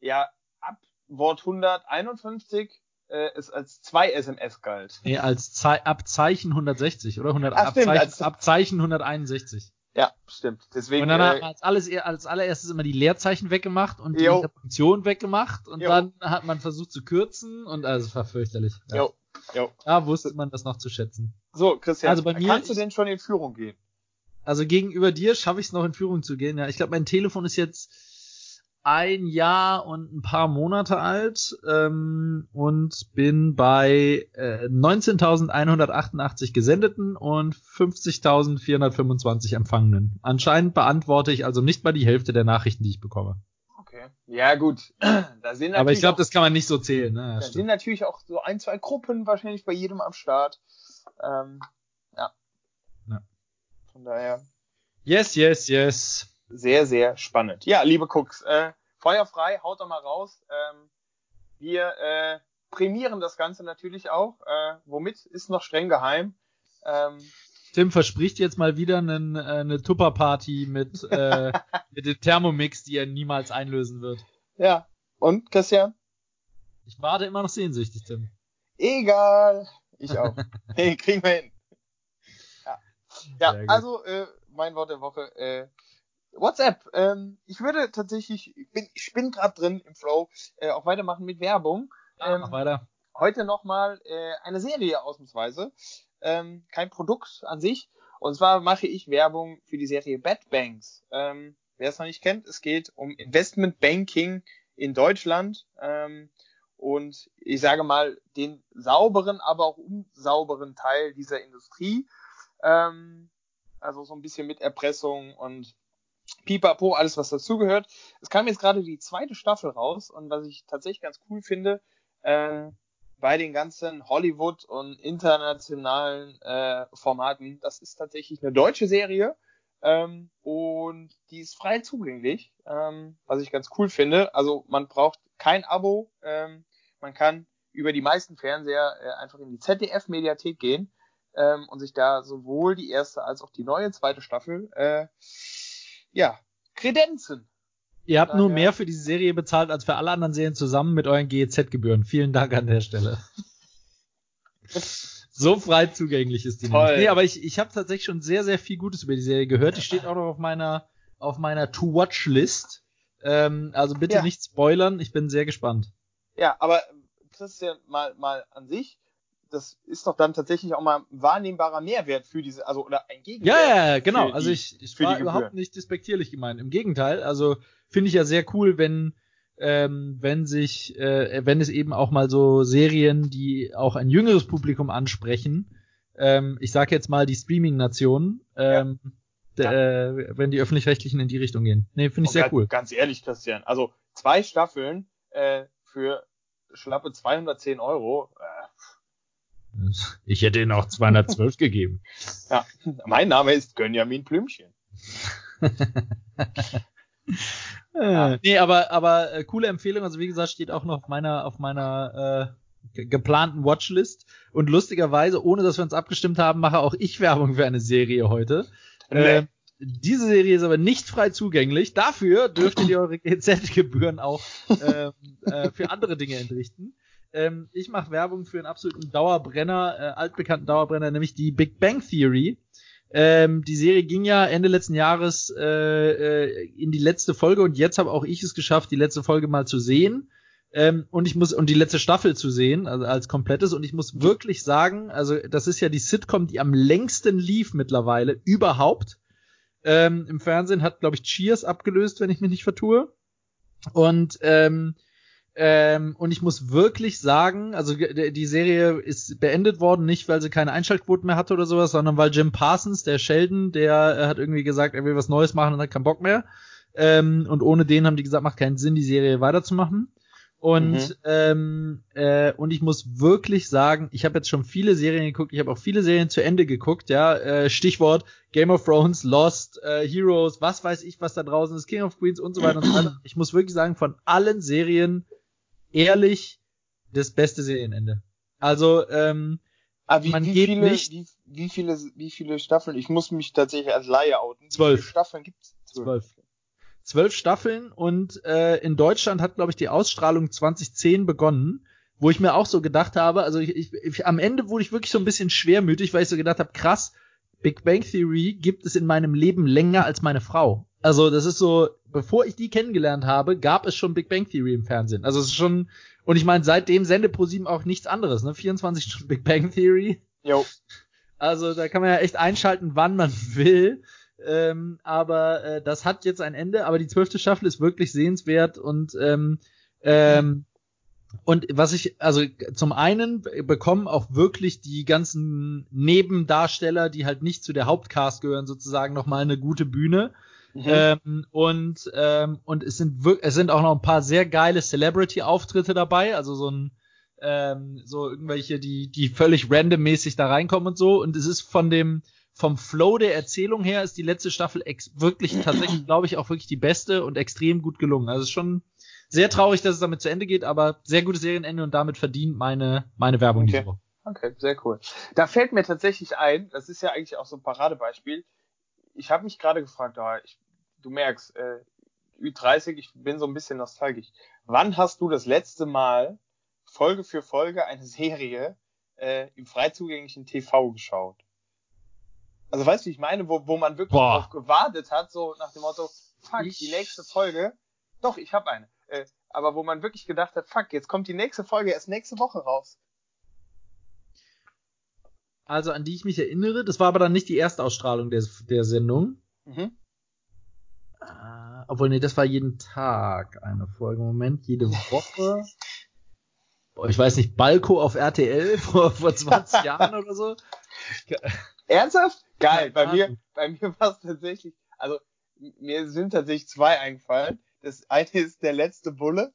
ja ab Wort 151 äh, es als zwei SMS galt. Nee, als Zei ab Zeichen 160, oder? 100, Ach, ab, stimmt, Zeichen, als- ab Zeichen 161. Ja, stimmt. Deswegen Und dann hat äh, man als, alles, als allererstes immer die Leerzeichen weggemacht und die Jo. Interpunktion weggemacht und Jo. dann hat man versucht zu kürzen und also es war fürchterlich. Ja. jo, jo. Da wusste man das noch zu schätzen. So, Christian, Also bei mir- kannst du denn schon in Führung gehen? Also gegenüber dir schaffe ich es noch in Führung zu gehen. Ja, ich glaube, mein Telefon ist jetzt ein Jahr und ein paar Monate alt ähm, und bin bei äh, 19.188 gesendeten und 50.425 empfangenen. Anscheinend beantworte ich also nicht mal die Hälfte der Nachrichten, die ich bekomme. Okay. Ja, gut. Da sind Aber ich glaube, das kann man nicht so zählen. Ne? Ja, da stimmt. sind natürlich auch so ein, zwei Gruppen wahrscheinlich bei jedem am Start. Ähm, ja. Ja. Von daher Yes, yes, yes. Sehr, sehr spannend. Ja, liebe Cooks, äh, Feuer frei, haut doch mal raus. Ähm, wir äh, prämieren das Ganze natürlich auch. Äh, womit ist noch streng geheim. Ähm, Tim verspricht jetzt mal wieder einen, äh, eine Tupper-Party mit, äh, mit dem Thermomix, die er niemals einlösen wird. ja. Und Christian? Ich warte immer noch sehnsüchtig, Tim. Egal. Ich auch. hey, kriegen wir hin. Ja, ja also äh, mein Wort der Woche. Äh, WhatsApp. Ähm, ich würde tatsächlich, ich bin, ich bin gerade drin im Flow, äh, auch weitermachen mit Werbung. Ja, ähm, mach weiter. Heute nochmal äh, eine Serie ausnahmsweise. Ähm, kein Produkt an sich. Und zwar mache ich Werbung für die Serie Bad Banks. Ähm, wer es noch nicht kennt, es geht um Investment Banking in Deutschland. Ähm, und ich sage mal, den sauberen, aber auch unsauberen Teil dieser Industrie. Ähm, also so ein bisschen mit Erpressung und Pipapo, alles was dazugehört. Es kam jetzt gerade die zweite Staffel raus und was ich tatsächlich ganz cool finde, äh, bei den ganzen Hollywood und internationalen äh, Formaten, das ist tatsächlich eine deutsche Serie ähm, und die ist frei zugänglich, ähm, was ich ganz cool finde. Also man braucht kein Abo, ähm, man kann über die meisten Fernseher äh, einfach in die ZDF-Mediathek gehen ähm, und sich da sowohl die erste als auch die neue zweite Staffel äh, ja, kredenzen. Ihr habt nur mehr für diese Serie bezahlt als für alle anderen Serien zusammen mit euren GEZ-Gebühren. Vielen Dank an der Stelle. so frei zugänglich ist die Toll. nicht. Nee, aber ich, ich habe tatsächlich schon sehr, sehr viel Gutes über die Serie gehört. Die steht auch noch auf meiner, auf meiner To-Watch-List. Ähm, also bitte ja. nicht spoilern, ich bin sehr gespannt. Ja, aber Christian, mal, mal an sich, das ist doch dann tatsächlich auch mal ein wahrnehmbarer Mehrwert für diese, also oder ein Gegenwert. Ja, ja, genau. also ich, ich war überhaupt nicht despektierlich gemeint. Im Gegenteil, also finde ich ja sehr cool, wenn ähm, wenn sich, äh, wenn es eben auch mal so Serien, die auch ein jüngeres Publikum ansprechen, ähm, ich sage jetzt mal die Streaming-Nationen, ähm, ja. äh, wenn die öffentlich-rechtlichen in die Richtung gehen. Nee, finde ich sehr ganz, cool. Ganz ehrlich, Christian, also zwei Staffeln äh, für schlappe 210 Euro, äh, ich hätte ihnen auch 212 gegeben. Ja, mein Name ist Gönjamin Blümchen. ja. Nee, aber, aber äh, coole Empfehlung. Also wie gesagt, steht auch noch auf meiner, auf meiner äh, geplanten Watchlist. Und lustigerweise, ohne dass wir uns abgestimmt haben, mache auch ich Werbung für eine Serie heute. Nee. Äh, diese Serie ist aber nicht frei zugänglich. Dafür dürftet ihr eure GZ-Gebühren auch äh, äh, für andere Dinge entrichten. Ähm, ich mache Werbung für einen absoluten Dauerbrenner, äh, altbekannten Dauerbrenner, nämlich die Big Bang Theory. Ähm, die Serie ging ja Ende letzten Jahres äh, äh, in die letzte Folge und jetzt habe auch ich es geschafft, die letzte Folge mal zu sehen. Ähm, und ich muss und die letzte Staffel zu sehen, also als komplettes. Und ich muss wirklich sagen, also das ist ja die Sitcom, die am längsten lief mittlerweile überhaupt. Ähm, Im Fernsehen hat, glaube ich, Cheers abgelöst, wenn ich mich nicht vertue. Und ähm, ähm, und ich muss wirklich sagen, also die Serie ist beendet worden, nicht weil sie keine Einschaltquoten mehr hatte oder sowas, sondern weil Jim Parsons, der Sheldon, der hat irgendwie gesagt, er will was Neues machen und hat keinen Bock mehr. Ähm, und ohne den haben die gesagt, macht keinen Sinn, die Serie weiterzumachen. Und mhm. ähm, äh, und ich muss wirklich sagen, ich habe jetzt schon viele Serien geguckt, ich habe auch viele Serien zu Ende geguckt, ja. Äh, Stichwort Game of Thrones, Lost, äh, Heroes, was weiß ich, was da draußen ist, King of Queens und so weiter und so weiter. Ich muss wirklich sagen, von allen Serien ehrlich das beste Serienende. Also, ähm, Aber ah, wie, man wie geht viele, nicht. Wie, wie, viele, wie viele Staffeln? Ich muss mich tatsächlich als Laie outen. Zwölf. Staffeln gibt's? Zwölf. Zwölf Staffeln und äh, in Deutschland hat, glaube ich, die Ausstrahlung 2010 begonnen, wo ich mir auch so gedacht habe, also ich, ich, ich, am Ende wurde ich wirklich so ein bisschen schwermütig, weil ich so gedacht habe, krass, Big Bang Theory gibt es in meinem Leben länger als meine Frau. Also das ist so, bevor ich die kennengelernt habe, gab es schon Big Bang Theory im Fernsehen. Also es ist schon, und ich meine, seitdem sende ProSieben auch nichts anderes, ne? 24 Stunden Big Bang Theory. Jo. Also da kann man ja echt einschalten, wann man will. Ähm, aber äh, das hat jetzt ein Ende, aber die zwölfte Staffel ist wirklich sehenswert und ähm, ähm, und was ich, also zum einen bekommen auch wirklich die ganzen Nebendarsteller, die halt nicht zu der Hauptcast gehören, sozusagen nochmal eine gute Bühne. Mhm. Ähm, und ähm, und es sind es sind auch noch ein paar sehr geile Celebrity-Auftritte dabei, also so ein ähm, so irgendwelche, die die völlig randommäßig da reinkommen und so. Und es ist von dem vom Flow der Erzählung her ist die letzte Staffel wirklich tatsächlich, glaube ich, auch wirklich die beste und extrem gut gelungen. Also es ist schon sehr traurig, dass es damit zu Ende geht, aber sehr gutes Serienende und damit verdient meine meine Werbung okay. diese Woche. Okay, sehr cool. Da fällt mir tatsächlich ein, das ist ja eigentlich auch so ein Paradebeispiel. Ich habe mich gerade gefragt, oh, ich du merkst, äh, Ü30, ich bin so ein bisschen nostalgisch. Wann hast du das letzte Mal Folge für Folge eine Serie äh, im frei zugänglichen TV geschaut. Also weißt du, wie ich meine, wo, wo man wirklich Boah. drauf gewartet hat, so nach dem Motto, fuck, die nächste Folge. Doch, ich habe eine. Äh, aber wo man wirklich gedacht hat, fuck, jetzt kommt die nächste Folge erst nächste Woche raus. Also an die ich mich erinnere, das war aber dann nicht die Erstausstrahlung der, der Sendung. Mhm. Äh, obwohl, nee, das war jeden Tag eine Folge. Moment, jede Woche. Ich weiß nicht, Balko auf RTL vor, vor 20 Jahren oder so. Ernsthaft? Geil. Bei mir, bei mir war es tatsächlich, also mir sind tatsächlich zwei eingefallen. Das eine ist der letzte Bulle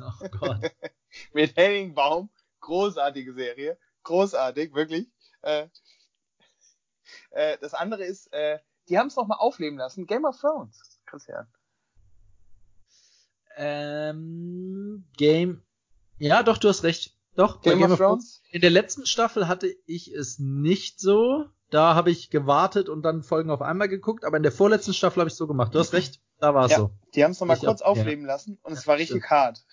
Oh Gott. mit Henning Baum. Großartige Serie. Großartig, wirklich. Äh, äh, das andere ist, äh, die haben es noch mal aufleben lassen. Game of Thrones. Christian. Ähm, Game. Ja, doch, du hast recht. Doch, bei Game, of Thrones? In der letzten Staffel hatte ich es nicht so. Da habe ich gewartet und dann Folgen auf einmal geguckt, aber in der vorletzten Staffel habe ich so gemacht. Du hast recht, da war es Ja. so. Die haben es noch mal Ich kurz hab- ja. aufleben lassen und es Ja, war richtig stimmt. hart.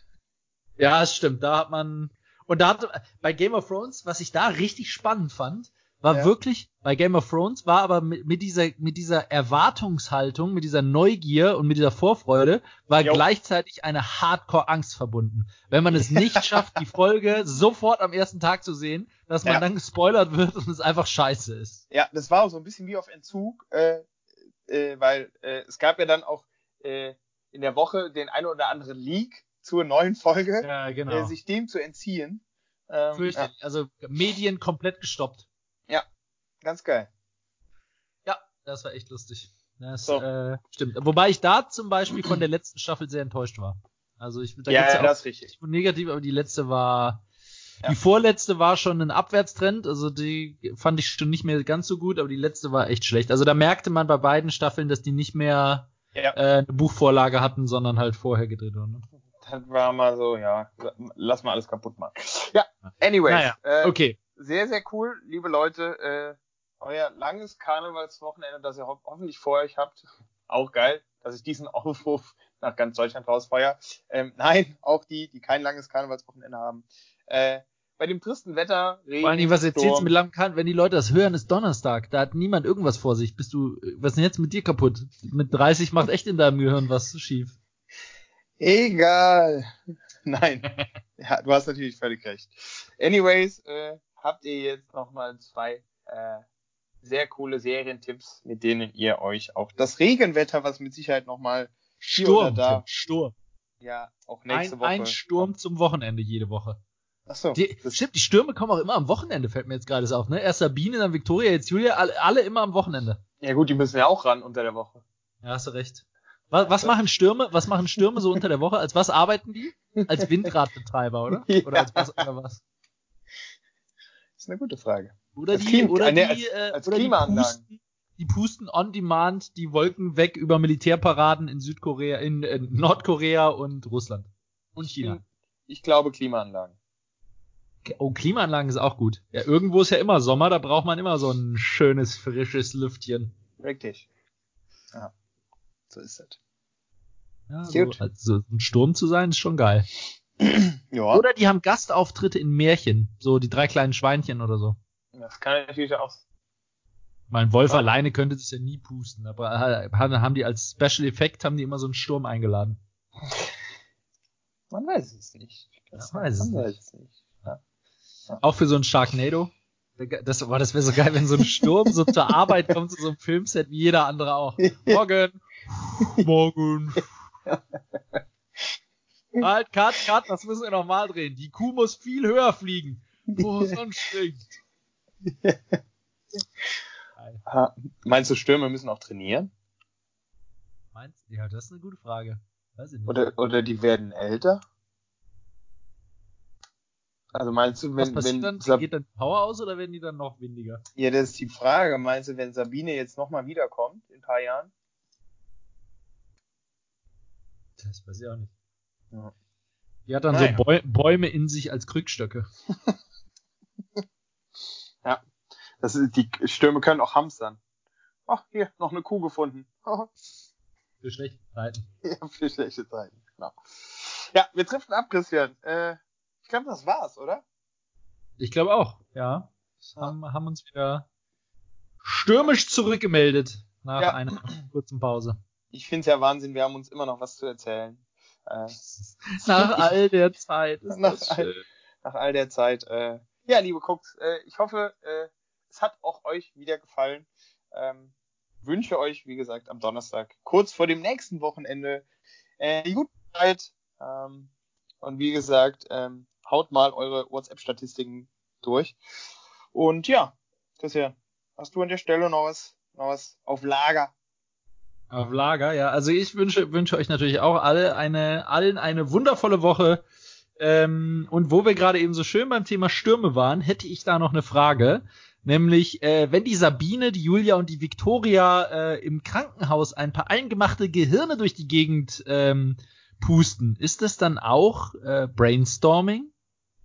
Ja, es stimmt. Da hat man. Und da hat bei Game of Thrones, was ich da richtig spannend fand, war Ja. wirklich, bei Game of Thrones war aber mit, mit dieser, mit dieser Erwartungshaltung, mit dieser Neugier und mit dieser Vorfreude, war Jo. gleichzeitig eine Hardcore-Angst verbunden. Wenn man es nicht schafft, die Folge sofort am ersten Tag zu sehen, dass man Ja. dann gespoilert wird und es einfach scheiße ist. Ja, das war auch so ein bisschen wie auf Entzug, äh, äh, weil äh, es gab ja dann auch äh, in der Woche den ein oder anderen Leak zur neuen Folge, Ja, genau. äh, sich dem zu entziehen. Ähm, ja, Fürchterlich. Also Medien komplett gestoppt. ganz geil. Ja, das war echt lustig. Das So. äh, stimmt. Wobei ich da zum Beispiel von der letzten Staffel sehr enttäuscht war. Also ich da ja, gibt's ja, ja auch das ist richtig. negativ, aber die letzte war Ja. die vorletzte war schon ein Abwärtstrend, also die fand ich schon nicht mehr ganz so gut, aber die letzte war echt schlecht. Also da merkte man bei beiden Staffeln, dass die nicht mehr Ja, äh, eine Buchvorlage hatten, sondern halt vorher gedreht wurden. Das war mal so, ja, lass mal alles kaputt machen. Ja, anyways, Naja, äh, Okay. sehr, sehr cool, liebe Leute. Äh, euer langes Karnevalswochenende, das ihr ho hoffentlich vor euch habt. Auch geil, dass ich diesen Aufruf nach ganz Deutschland rausfeuer. Ähm, nein, auch die, die kein langes Karnevalswochenende haben. Äh, bei dem tristen Wetter, Regen, Vor Dingen, was erzählst du mit langem Kann, wenn die Leute das hören, ist Donnerstag. Da hat niemand irgendwas vor sich. Bist du, was ist denn jetzt mit dir kaputt? Mit 30 macht echt in deinem Gehirn was schief. Egal. Nein. ja, du hast natürlich völlig recht. Anyways, äh, habt ihr jetzt nochmal zwei äh, sehr coole Serientipps, mit denen ihr euch auch das Regenwetter, was mit Sicherheit nochmal Sturm. da, Sturm. ja, auch nächste Ein, Woche. ein Sturm zum Wochenende jede Woche. Ach so. Die, stimmt, die Stürme kommen auch immer am Wochenende, fällt mir jetzt gerade so auf, ne? Erst Sabine, dann Victoria, jetzt Julia, alle, alle immer am Wochenende. ja gut, die müssen ja auch ran unter der Woche. Ja, hast du recht. Was, was machen Stürme, was machen Stürme so unter der Woche? Als was arbeiten die? Als Windradbetreiber, oder? Ja. Oder als was, oder was? ist eine gute Frage. Oder Als die, Klim- oder äh, nee, die, äh, als oder die Klimaanlagen. pusten, die pusten on demand die Wolken weg über Militärparaden in Südkorea, in, äh, Nordkorea und Russland. Und China. Ich glaube Klimaanlagen. Oh, Klimaanlagen ist auch gut. Ja, irgendwo ist ja immer Sommer, da braucht man immer so ein schönes, frisches Lüftchen. Richtig. Ja. So ist es. Ja, so, Gut. also ein Sturm zu sein, ist schon geil. Ja, Oder die haben Gastauftritte in Märchen, so die drei kleinen Schweinchen oder so. das kann natürlich auch. Mein Wolf Ja. alleine könnte das ja nie pusten, aber haben die als Special Effekt haben die immer so einen Sturm eingeladen. Man weiß es nicht. Man weiß es man nicht. weiß es nicht. Ja. Auch für so ein Sharknado. Das, das wäre so geil, wenn so ein Sturm so zur Arbeit kommt, zu so einem Filmset wie jeder andere auch. Morgen. Morgen. Halt, Cut, Cut, das müssen wir nochmal drehen. Die Kuh muss viel höher fliegen. Boah, ist anstrengend. Meinst du, Stürme müssen auch trainieren? Meinst du? Ja, das ist eine gute Frage. Weiß ich nicht. Oder, oder die werden älter? Also meinst du, Was wenn, passiert wenn dann? Sab Geht dann Power aus oder werden die dann noch windiger? ja, das ist die Frage. Meinst du, wenn Sabine jetzt nochmal wiederkommt in ein paar Jahren? Das weiß ich auch nicht. Ja. Die hat dann Naja. so Bäu Bäume in sich als Krückstöcke. Das ist, die Stürme können auch hamstern. Ach, hier, noch eine Kuh gefunden. Für schlechte Zeiten. ja, für schlechte Zeiten. Genau. Ja, wir driften ab, Christian. Äh, ich glaube, das war's, oder? Ich glaube auch, ja. Haben, haben uns wieder stürmisch zurückgemeldet nach ja. einer kurzen Pause. Ich finde es ja Wahnsinn, wir haben uns immer noch was zu erzählen. Äh, nach all der Zeit. nach, all, nach, all, der Zeit. Äh, ja, liebe Cooks, äh, ich hoffe, äh, es hat auch euch wieder gefallen. Ähm, wünsche euch, wie gesagt, am Donnerstag, kurz vor dem nächsten Wochenende, äh, gute Zeit. Ähm, und wie gesagt, ähm, haut mal eure WhatsApp-Statistiken durch. Und ja, Christian, hast du an der Stelle noch was, noch was auf Lager? Auf Lager, ja. Also ich wünsche, wünsche euch natürlich auch alle eine, allen eine wundervolle Woche. Ähm, und wo wir gerade eben so schön beim Thema Stürme waren, hätte ich da noch eine Frage. Nämlich, äh, wenn die Sabine, die Julia und die Victoria äh, im Krankenhaus ein paar eingemachte Gehirne durch die Gegend ähm, pusten, ist das dann auch äh, Brainstorming?